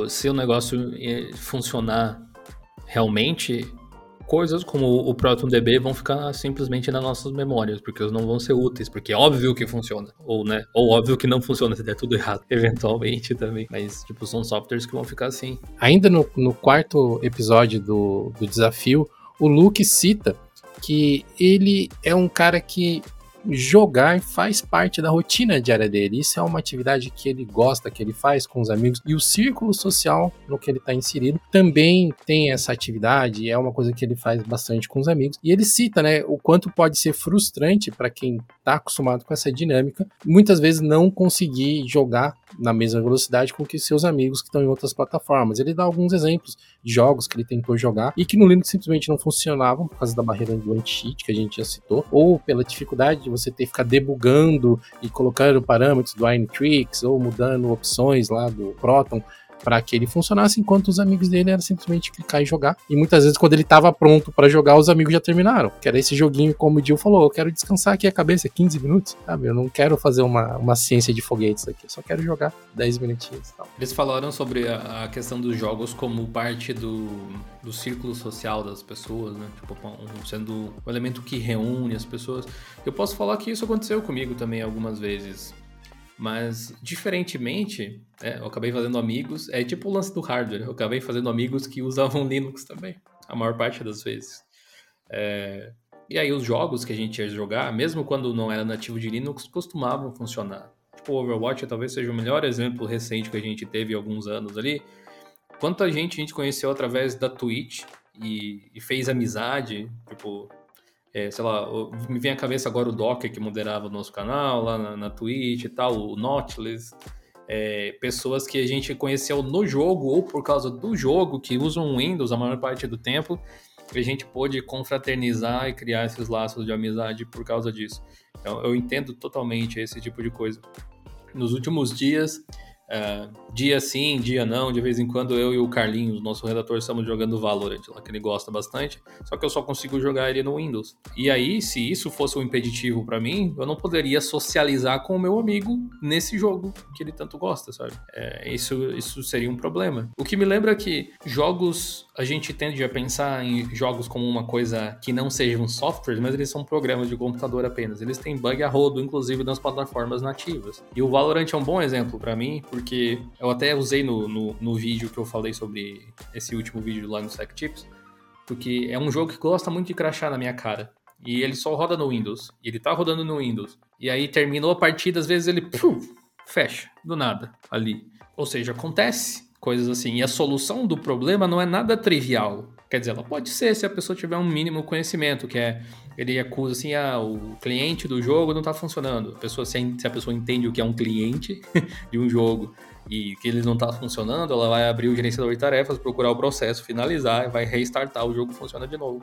Speaker 2: Se o negócio eh, funcionar realmente, coisas como o ProtonDB vão ficar simplesmente nas nossas memórias, porque eles não vão ser úteis, porque é óbvio que funciona, ou né, ou óbvio que não funciona se der tudo errado, <laughs> eventualmente também, mas tipo, são softwares que vão ficar assim.
Speaker 1: Ainda no, no quarto episódio do, do desafio, o Luke cita que ele é um cara que jogar faz parte da rotina diária dele. Isso é uma atividade que ele gosta, que ele faz com os amigos. E o círculo social no que ele está inserido também tem essa atividade, é uma coisa que ele faz bastante com os amigos. E ele cita, né, o quanto pode ser frustrante para quem está acostumado com essa dinâmica, muitas vezes não conseguir jogar na mesma velocidade com que seus amigos que estão em outras plataformas. Ele dá alguns exemplos de jogos que ele tentou jogar e que no Linux simplesmente não funcionavam por causa da barreira do anti-cheat que a gente já citou, ou pela dificuldade de você ter que ficar debugando e colocando parâmetros do Inetrix ou mudando opções lá do Proton para que ele funcionasse, enquanto os amigos dele era simplesmente clicar e jogar. E muitas vezes, quando ele estava pronto para jogar, os amigos já terminaram. Que era esse joguinho, como o Jill falou, eu quero descansar aqui a cabeça 15 minutos, sabe? Eu não quero fazer uma, uma ciência de foguetes aqui, eu só quero jogar 10 minutinhos. Tal.
Speaker 2: Eles falaram sobre a, a, questão dos jogos como parte do, do círculo social das pessoas, né? Tipo, sendo um elemento que reúne as pessoas. Eu posso falar que isso aconteceu comigo também algumas vezes. Mas, diferentemente, é, eu acabei fazendo amigos. É tipo o lance do hardware. Eu acabei fazendo amigos que usavam <laughs> Linux também, a maior parte das vezes. É, e aí, os jogos que a gente ia jogar, mesmo quando não era nativo de Linux, costumavam funcionar. Tipo, o Overwatch talvez seja o melhor exemplo recente que a gente teve alguns anos ali. Quanta gente a gente conheceu através da Twitch e, e fez amizade, tipo, é, sei lá, me vem à cabeça agora o Docker que moderava o nosso canal lá na, na Twitch e tal, o Nautilus, é, pessoas que a gente conheceu no jogo ou por causa do jogo, que usam Windows a maior parte do tempo, a gente pôde confraternizar e criar esses laços de amizade por causa disso. Então, eu entendo totalmente esse tipo de coisa. Nos últimos dias, Uh, dia sim, dia não, de vez em quando eu e o Carlinhos, nosso redator, estamos jogando Valorant, lá que ele gosta bastante, só que eu só consigo jogar ele no Windows. E aí, se isso fosse um impeditivo para mim, eu não poderia socializar com o meu amigo nesse jogo que ele tanto gosta, sabe? É, isso, isso seria um problema. O que me lembra que jogos, a gente tende a pensar em jogos como uma coisa que não sejam softwares, mas eles são programas de computador apenas. Eles têm bug a rodo, inclusive nas plataformas nativas. E o Valorant é um bom exemplo para mim, porque eu até usei no, no, no, vídeo que eu falei sobre esse último vídeo lá no SecTips, porque é um jogo que gosta muito de crachar na minha cara. E ele só roda no Windows. E ele tá rodando no Windows. E aí terminou a partida, às vezes ele puf, fecha, do nada, ali. Ou seja, acontece coisas assim. E a solução do problema não é nada trivial. Quer dizer, ela pode ser se a pessoa tiver um mínimo conhecimento, que é ele acusa assim, ah, o cliente do jogo não está funcionando. A pessoa, se a pessoa entende o que é um cliente <laughs> de um jogo e que ele não está funcionando, ela vai abrir o gerenciador de tarefas, procurar o processo, finalizar, vai restartar, o jogo funciona de novo.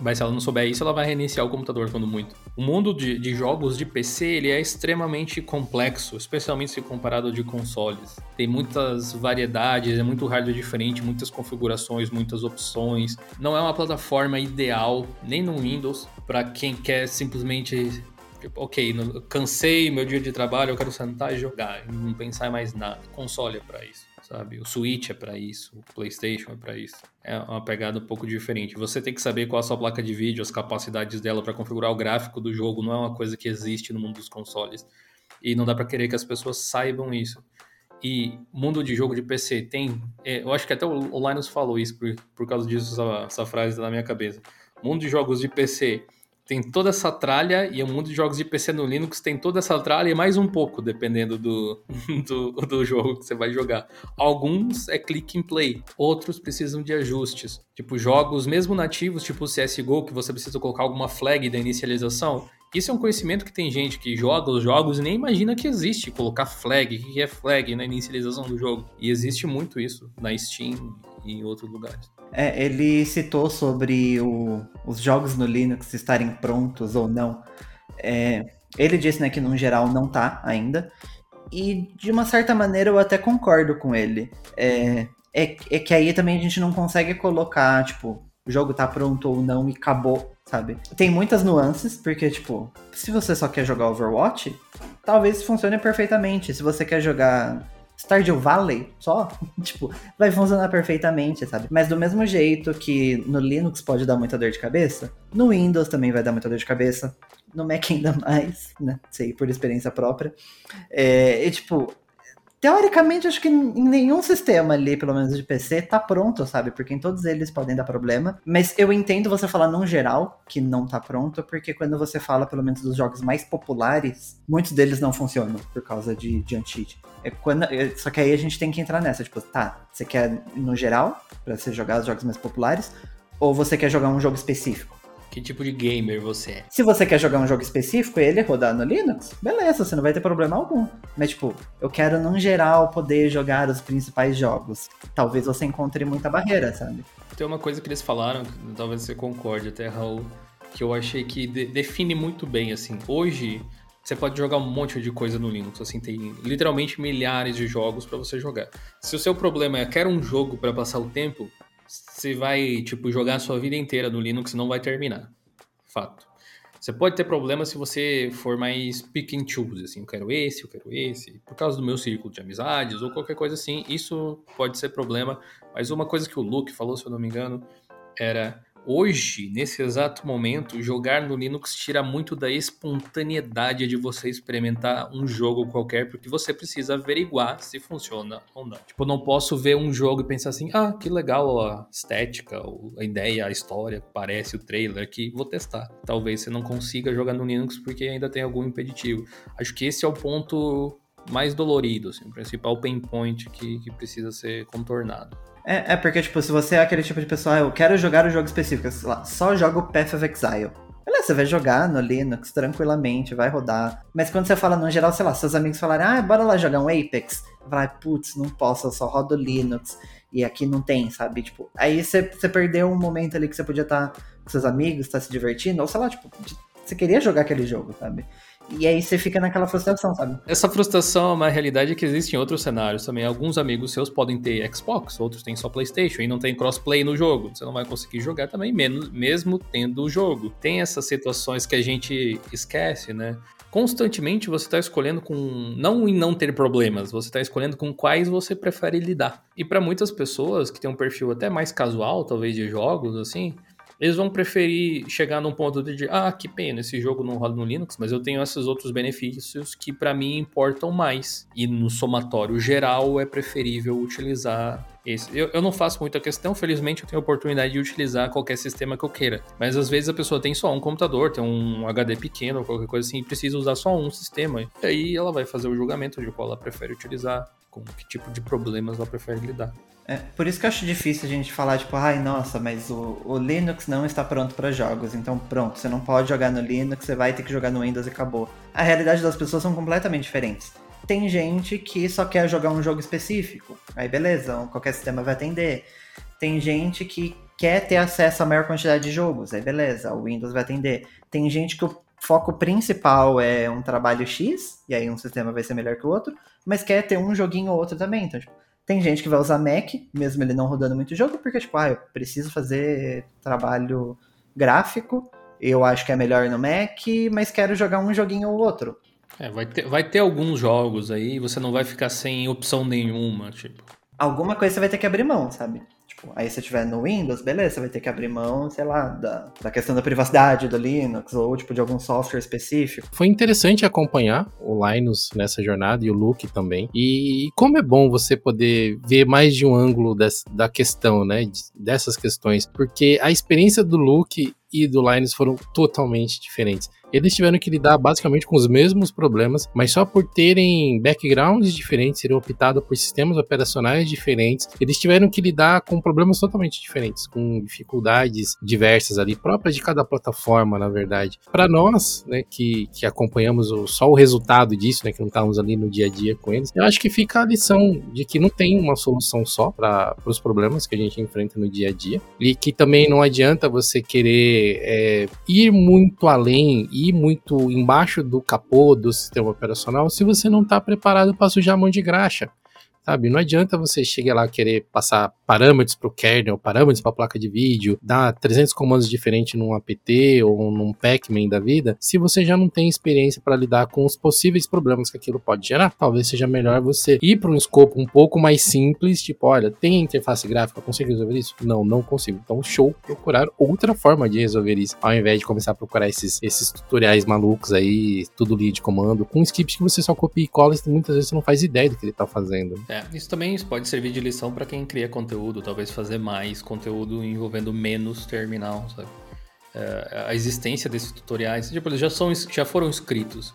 Speaker 2: Mas se ela não souber isso, ela vai reiniciar o computador quando muito. O mundo de, de, jogos de PC ele é extremamente complexo, especialmente se comparado de consoles. Tem muitas variedades, é muito hardware diferente, muitas configurações, muitas opções. Não é uma plataforma ideal, nem no Windows, para quem quer simplesmente Tipo, ok, cansei meu dia de trabalho, eu quero sentar e jogar, e não pensar em mais nada. console é para isso, sabe? O Switch é para isso, o PlayStation é para isso. É uma pegada um pouco diferente. Você tem que saber qual a sua placa de vídeo, as capacidades dela para configurar o gráfico do jogo, não é uma coisa que existe no mundo dos consoles. E não dá para querer que as pessoas saibam isso. e mundo de jogo de PC tem. É, eu acho que até o Linus falou isso, por, por causa disso, essa, essa frase tá na minha cabeça. Mundo de jogos de PC tem toda essa tralha e o mundo de jogos de PC no Linux tem toda essa tralha e mais um pouco, dependendo do, <laughs> do, do, jogo que você vai jogar. Alguns é click and play, outros precisam de ajustes. Tipo, jogos mesmo nativos, tipo o CSGO, que você precisa colocar alguma flag da inicialização. Isso é um conhecimento que tem gente que joga os jogos e nem imagina que existe colocar flag, o que é flag na inicialização do jogo. E existe muito isso na Steam e em outros lugares.
Speaker 3: É, ele citou sobre o, os jogos no Linux estarem prontos ou não. É, ele disse né, que no geral não tá ainda. E de uma certa maneira eu até concordo com ele. É, é, é que aí também a gente não consegue colocar, tipo, o jogo tá pronto ou não e acabou, sabe? Tem muitas nuances, porque, tipo, se você só quer jogar Overwatch, talvez funcione perfeitamente. Se você quer jogar Stardew Valley só, <laughs> tipo, vai funcionar perfeitamente, sabe? Mas do mesmo jeito que no Linux pode dar muita dor de cabeça, no Windows também vai dar muita dor de cabeça, no Mac ainda <laughs> mais, né? Sei, por experiência própria. É, e tipo, teoricamente, acho que em nenhum sistema ali, pelo menos de PC, tá pronto, sabe? Porque em todos eles podem dar problema. Mas eu entendo você falar num geral que não tá pronto, porque quando você fala, pelo menos, dos jogos mais populares, muitos deles não funcionam por causa de, de anti-cheat. É quando, é, só que aí a gente tem que entrar nessa, tipo, tá, você quer no geral, para você jogar os jogos mais populares, ou você quer jogar um jogo específico?
Speaker 2: Que tipo de gamer você é?
Speaker 3: Se você quer jogar um jogo específico e ele rodar no Linux, beleza, você não vai ter problema algum. Mas, tipo, eu quero, no geral, poder jogar os principais jogos. Talvez você encontre muita barreira, sabe?
Speaker 2: Tem uma coisa que eles falaram, talvez você concorde até, Raul, que eu achei que de define muito bem, assim. Hoje, você pode jogar um monte de coisa no Linux, assim, tem literalmente milhares de jogos para você jogar. Se o seu problema é quero um jogo para passar o tempo, você vai, tipo, jogar a sua vida inteira no Linux e não vai terminar. Fato. Você pode ter problema se você for mais pick and choose, assim, eu quero esse, eu quero esse, por causa do meu círculo de amizades ou qualquer coisa assim, isso pode ser problema. Mas uma coisa que o Luke falou, se eu não me engano, era Hoje, nesse exato momento, jogar no Linux tira muito da espontaneidade de você experimentar um jogo qualquer, porque você precisa averiguar se funciona ou não. Tipo, não posso ver um jogo e pensar assim, ah, que legal a estética, a ideia, a história, parece o trailer aqui, vou testar. Talvez você não consiga jogar no Linux porque ainda tem algum impeditivo. Acho que esse é o ponto mais dolorido, assim, o principal pain point que, que precisa ser contornado.
Speaker 3: É, é porque, tipo, se você é aquele tipo de pessoa, ah, eu quero jogar um jogo específico, sei lá, só jogo Path of Exile. Beleza, você vai jogar no Linux tranquilamente, vai rodar. Mas quando você fala no geral, sei lá, seus amigos falarem, ah, bora lá jogar um Apex. Vai, putz, não posso, eu só rodo Linux. E aqui não tem, sabe? Tipo, aí você, você perdeu um momento ali que você podia estar tá com seus amigos, estar tá se divertindo, ou sei lá, tipo, você queria jogar aquele jogo, sabe? E aí você fica naquela frustração, sabe?
Speaker 2: Essa frustração é uma realidade que existe em outros cenários também. Alguns amigos seus podem ter Xbox, outros têm só PlayStation e não tem crossplay no jogo. Você não vai conseguir jogar também, mesmo tendo o jogo. Tem essas situações que a gente esquece, né? constantemente você está escolhendo com não em não ter problemas, você está escolhendo com quais você prefere lidar. E para muitas pessoas que têm um perfil até mais casual, talvez de jogos assim, eles vão preferir chegar num ponto de, ah, que pena, esse jogo não roda no Linux, mas eu tenho esses outros benefícios que para mim importam mais. E no somatório geral é preferível utilizar esse. Eu, eu não faço muita questão, felizmente eu tenho a oportunidade de utilizar qualquer sistema que eu queira. Mas às vezes a pessoa tem só um computador, tem um HD pequeno ou qualquer coisa assim, e precisa usar só um sistema. E aí ela vai fazer o julgamento de qual ela prefere utilizar, com que tipo de problemas ela prefere lidar.
Speaker 3: É, por isso que eu acho difícil a gente falar, tipo, ai, nossa, mas o, o Linux não está pronto para jogos, então pronto, você não pode jogar no Linux, você vai ter que jogar no Windows e acabou. A realidade das pessoas são completamente diferentes. Tem gente que só quer jogar um jogo específico, aí beleza, qualquer sistema vai atender. Tem gente que quer ter acesso a maior quantidade de jogos, aí beleza, o Windows vai atender. Tem gente que o foco principal é um trabalho X, e aí um sistema vai ser melhor que o outro, mas quer ter um joguinho ou outro também, então, tipo, tem gente que vai usar Mac, mesmo ele não rodando muito jogo, porque, tipo, ah, eu preciso fazer trabalho gráfico, eu acho que é melhor no Mac, mas quero jogar um joguinho ou outro.
Speaker 2: É, vai ter, vai ter alguns jogos aí, você não vai ficar sem opção nenhuma, tipo.
Speaker 3: Alguma coisa você vai ter que abrir mão, sabe? Tipo, Aí se tiver no Windows, beleza, você vai ter que abrir mão, sei lá, da, da questão da privacidade do Linux ou tipo de algum software específico.
Speaker 1: Foi interessante acompanhar o Linus nessa jornada e o Luke também. E como é bom você poder ver mais de um ângulo dessa, da questão, né? Dessas questões. Porque a experiência do Luke e do Linus foram totalmente diferentes. Eles tiveram que lidar basicamente com os mesmos problemas, mas só por terem backgrounds diferentes, serem optados por sistemas operacionais diferentes, eles tiveram que lidar com problemas totalmente diferentes, com dificuldades diversas ali, próprias de cada plataforma, na verdade. Para nós, né, que, que acompanhamos o, só o resultado disso, né, que não estávamos ali no dia a dia com eles, eu acho que fica a lição de que não tem uma solução só para os problemas que a gente enfrenta no dia a dia e que também não adianta você querer é, ir muito além, ir muito embaixo do capô do sistema operacional se você não está preparado para sujar a mão de graxa. Sabe, não adianta você chegar lá querer passar parâmetros para o kernel, parâmetros para a placa de vídeo, dar 300 comandos diferentes num apt ou num pacman da vida, se você já não tem experiência para lidar com os possíveis problemas que aquilo pode gerar. Talvez seja melhor você ir para um escopo um pouco mais simples, tipo, olha, tem interface gráfica, consigo resolver isso? Não, não consigo. Então, show, procurar outra forma de resolver isso, ao invés de começar a procurar esses, esses tutoriais malucos aí, tudo linha de comando, com script que você só copia e cola e muitas vezes você não faz ideia do que ele está fazendo.
Speaker 2: É, isso também pode servir de lição para quem cria conteúdo, talvez fazer mais conteúdo envolvendo menos terminal, sabe? É, a existência desses tutoriais, tipo, eles já, são, já foram escritos.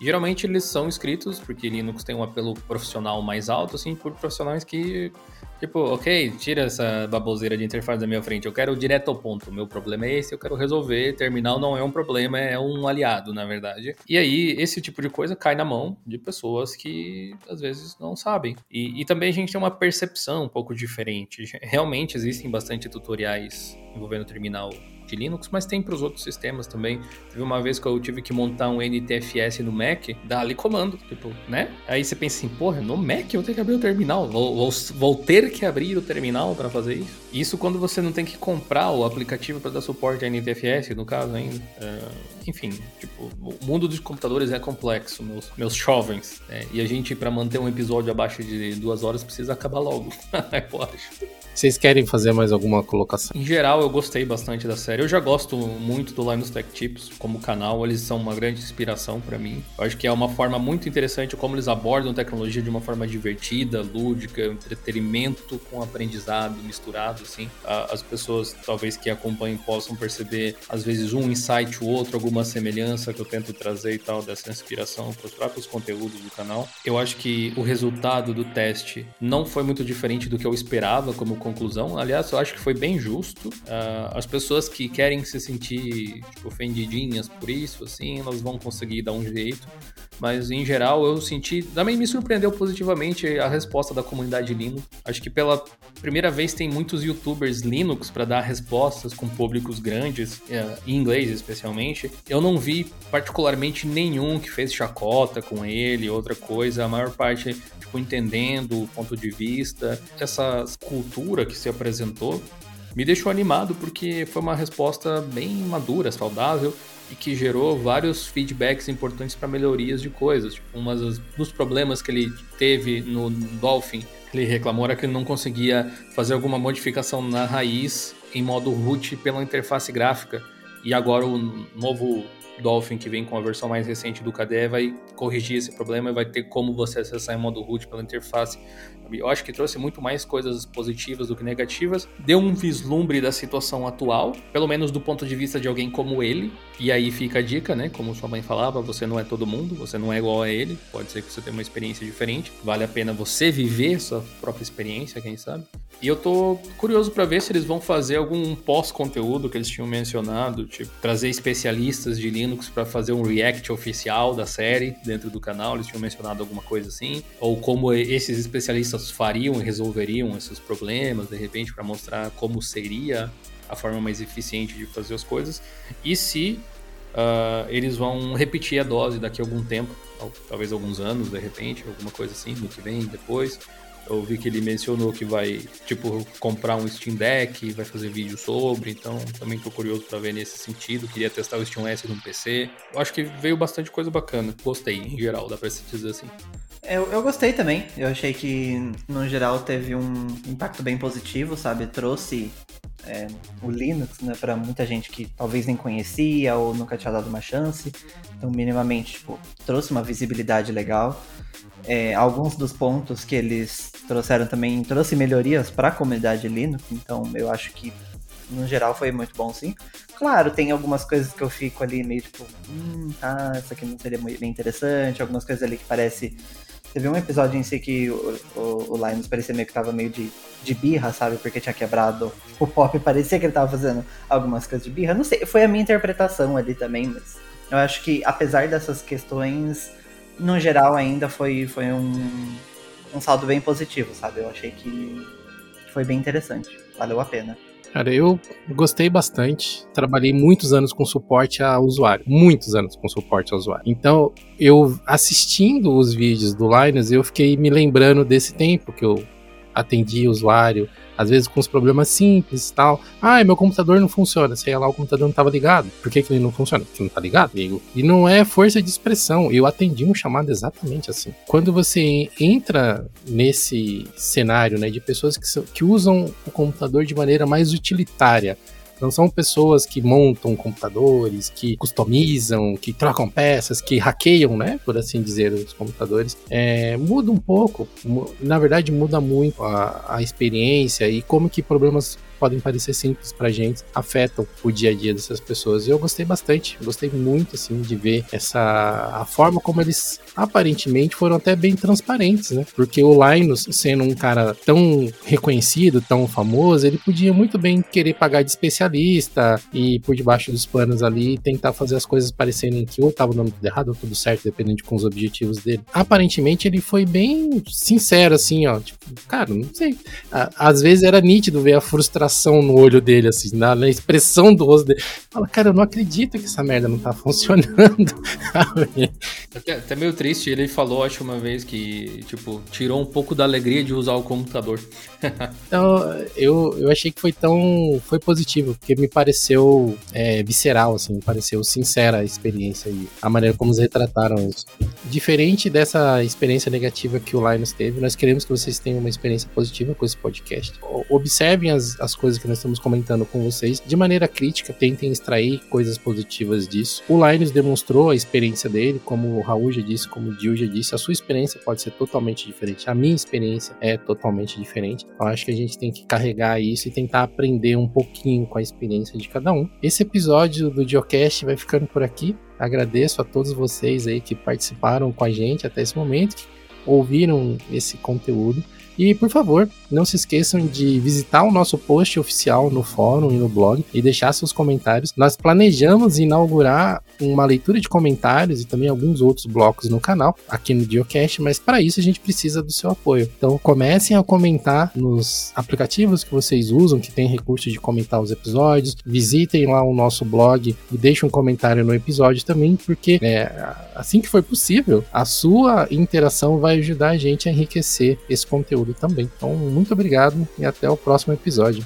Speaker 2: Geralmente eles são escritos porque Linux tem um apelo profissional mais alto, assim, por profissionais que Tipo, ok, tira essa baboseira de interface da minha frente. Eu quero direto ao ponto. Meu problema é esse, eu quero resolver. Terminal não é um problema, é um aliado, na verdade. E aí, esse tipo de coisa cai na mão de pessoas que às vezes não sabem. E, e também a gente tem uma percepção um pouco diferente. Realmente existem bastante tutoriais envolvendo terminal de Linux, mas tem para os outros sistemas também. Teve uma vez que eu tive que montar um NTFS no Mac, dá ali comando, tipo, né? Aí você pensa assim, porra, no Mac eu tenho que abrir o terminal, vou, vou, vou ter que abrir o terminal para fazer isso. Isso quando você não tem que comprar o aplicativo para dar suporte a NTFS, no caso ainda. Uh, enfim, tipo, o mundo dos computadores é complexo, meus, meus jovens. Né? E a gente, para manter um episódio abaixo de duas horas, precisa acabar logo, <laughs> eu acho.
Speaker 1: Vocês querem fazer mais alguma colocação?
Speaker 2: Em geral, eu gostei bastante da série. Eu já gosto muito do Linus Tech Tips como canal, eles são uma grande inspiração para mim. Eu acho que é uma forma muito interessante como eles abordam tecnologia de uma forma divertida, lúdica, entretenimento com aprendizado misturado, assim. As pessoas, talvez que acompanhem, possam perceber, às vezes, um insight ou outro, alguma semelhança que eu tento trazer e tal, dessa inspiração para os próprios conteúdos do canal. Eu acho que o resultado do teste não foi muito diferente do que eu esperava como conclusão. Aliás, eu acho que foi bem justo. Uh, as pessoas que querem se sentir tipo, ofendidinhas por isso, assim, elas vão conseguir dar um jeito. Mas em geral eu senti. Também me surpreendeu positivamente a resposta da comunidade Linux. Acho que pela primeira vez tem muitos youtubers Linux para dar respostas com públicos grandes, uh, em inglês especialmente. Eu não vi particularmente nenhum que fez chacota com ele, outra coisa. A maior parte tipo, entendendo o ponto de vista, essa cultura que se apresentou, me deixou animado porque foi uma resposta bem madura, saudável e que gerou vários feedbacks importantes para melhorias de coisas. Tipo, um dos problemas que ele teve no Dolphin, ele reclamou era que não conseguia fazer alguma modificação na raiz em modo root pela interface gráfica. E agora o novo Dolphin que vem com a versão mais recente do KDE vai corrigir esse problema e vai ter como você acessar em modo root pela interface. Eu acho que trouxe muito mais coisas positivas do que negativas. Deu um vislumbre da situação atual, pelo menos do ponto de vista de alguém como ele. E aí fica a dica, né? Como sua mãe falava, você não é todo mundo, você não é igual a ele. Pode ser que você tenha uma experiência diferente. Vale a pena você viver sua própria experiência, quem sabe. E eu tô curioso para ver se eles vão fazer algum pós-conteúdo que eles tinham mencionado, tipo trazer especialistas de Linux para fazer um react oficial da série dentro do canal. Eles tinham mencionado alguma coisa assim, ou como esses especialistas fariam e resolveriam esses problemas, de repente, para mostrar como seria a forma mais eficiente de fazer as coisas. E se uh, eles vão repetir a dose daqui a algum tempo, talvez alguns anos, de repente, alguma coisa assim, no que vem, depois Eu vi que ele mencionou que vai, tipo, comprar um Steam Deck, vai fazer vídeo sobre, então também tô curioso para ver nesse sentido. Queria testar o Steam S no PC. Eu acho que veio bastante coisa bacana. Gostei, em geral, dá pra se dizer assim.
Speaker 3: Eu, eu gostei também. Eu achei que, no geral, teve um impacto bem positivo, sabe? Trouxe é, o Linux, né, para muita gente que talvez nem conhecia ou nunca tinha dado uma chance. Então, minimamente, tipo, trouxe uma visibilidade legal. É, alguns dos pontos que eles trouxeram também trouxe melhorias para a comunidade Linux, então eu acho que no geral foi muito bom sim. Claro, tem algumas coisas que eu fico ali meio tipo, hum, tá, isso aqui não seria bem interessante, algumas coisas ali que parece. Teve um episódio em si que o, o, o Linus parecia meio que tava meio de, de birra, sabe? Porque tinha quebrado o pop, parecia que ele tava fazendo algumas coisas de birra. Não sei, foi a minha interpretação ali também, mas eu acho que apesar dessas questões, no geral ainda foi, foi um, um saldo bem positivo, sabe? Eu achei que foi bem interessante, valeu a pena.
Speaker 1: Cara, eu gostei bastante. Trabalhei muitos anos com suporte a usuário. Muitos anos com suporte a usuário. Então, eu assistindo os vídeos do Linus, eu fiquei me lembrando desse tempo que eu atendi usuário, às vezes com os problemas simples e tal. Ah, meu computador não funciona. Sei lá, o computador não estava ligado. Por que, que ele não funciona? Porque não está ligado, amigo. E não é força de expressão. Eu atendi um chamado exatamente assim. Quando você entra nesse cenário, né, de pessoas que, que usam o computador de maneira mais utilitária, não são pessoas que montam computadores, que customizam, que trocam peças, que hackeiam, né? Por assim dizer, os computadores. É, muda um pouco. Na verdade, muda muito a, a experiência e como que problemas podem parecer simples pra gente, afetam o dia a dia dessas pessoas. Eu gostei bastante, gostei muito, assim, de ver essa a forma como eles aparentemente foram até bem transparentes, né? Porque o Linus, sendo um cara tão reconhecido, tão famoso, ele podia muito bem querer pagar de especialista e por debaixo dos panos ali tentar fazer as coisas parecerem que ou tava dando tudo errado ou tudo certo, dependendo de com os objetivos dele. Aparentemente ele foi bem sincero, assim, ó, tipo, cara, não sei. Às vezes era nítido ver a frustração frustração no olho dele, assim, na, na expressão do rosto dele. Fala, cara, eu não acredito que essa merda não tá funcionando. <laughs>
Speaker 2: até, até meio triste, ele falou, acho, uma vez que, tipo, tirou um pouco da alegria de usar o computador. <laughs>
Speaker 1: então, eu, eu achei que foi tão. Foi positivo, porque me pareceu é, visceral, assim, me pareceu sincera a experiência e a maneira como eles retrataram isso. Diferente dessa experiência negativa que o Linus teve, nós queremos que vocês tenham uma experiência positiva com esse podcast. Observem as, as coisas que nós estamos comentando com vocês de maneira crítica, tentem extrair coisas positivas disso. O Linus demonstrou a experiência dele, como o Raul já disse, como o Gil já disse, a sua experiência pode ser totalmente diferente, a minha experiência é totalmente diferente. Eu acho que a gente tem que carregar isso e tentar aprender um pouquinho com a experiência de cada um. Esse episódio do Geocast vai ficando por aqui. Agradeço a todos vocês aí que participaram com a gente até esse momento, que ouviram esse conteúdo. E por favor, não se esqueçam de visitar o nosso post oficial no fórum e no blog e deixar seus comentários. Nós planejamos inaugurar uma leitura de comentários e também alguns outros blocos no canal, aqui no Geocast, mas para isso a gente precisa do seu apoio. Então comecem a comentar nos aplicativos que vocês usam, que tem recurso de comentar os episódios, visitem lá o nosso blog e deixem um comentário no episódio também, porque é, assim que for possível, a sua interação vai ajudar a gente a enriquecer esse conteúdo também. Então, muito obrigado e até o próximo episódio.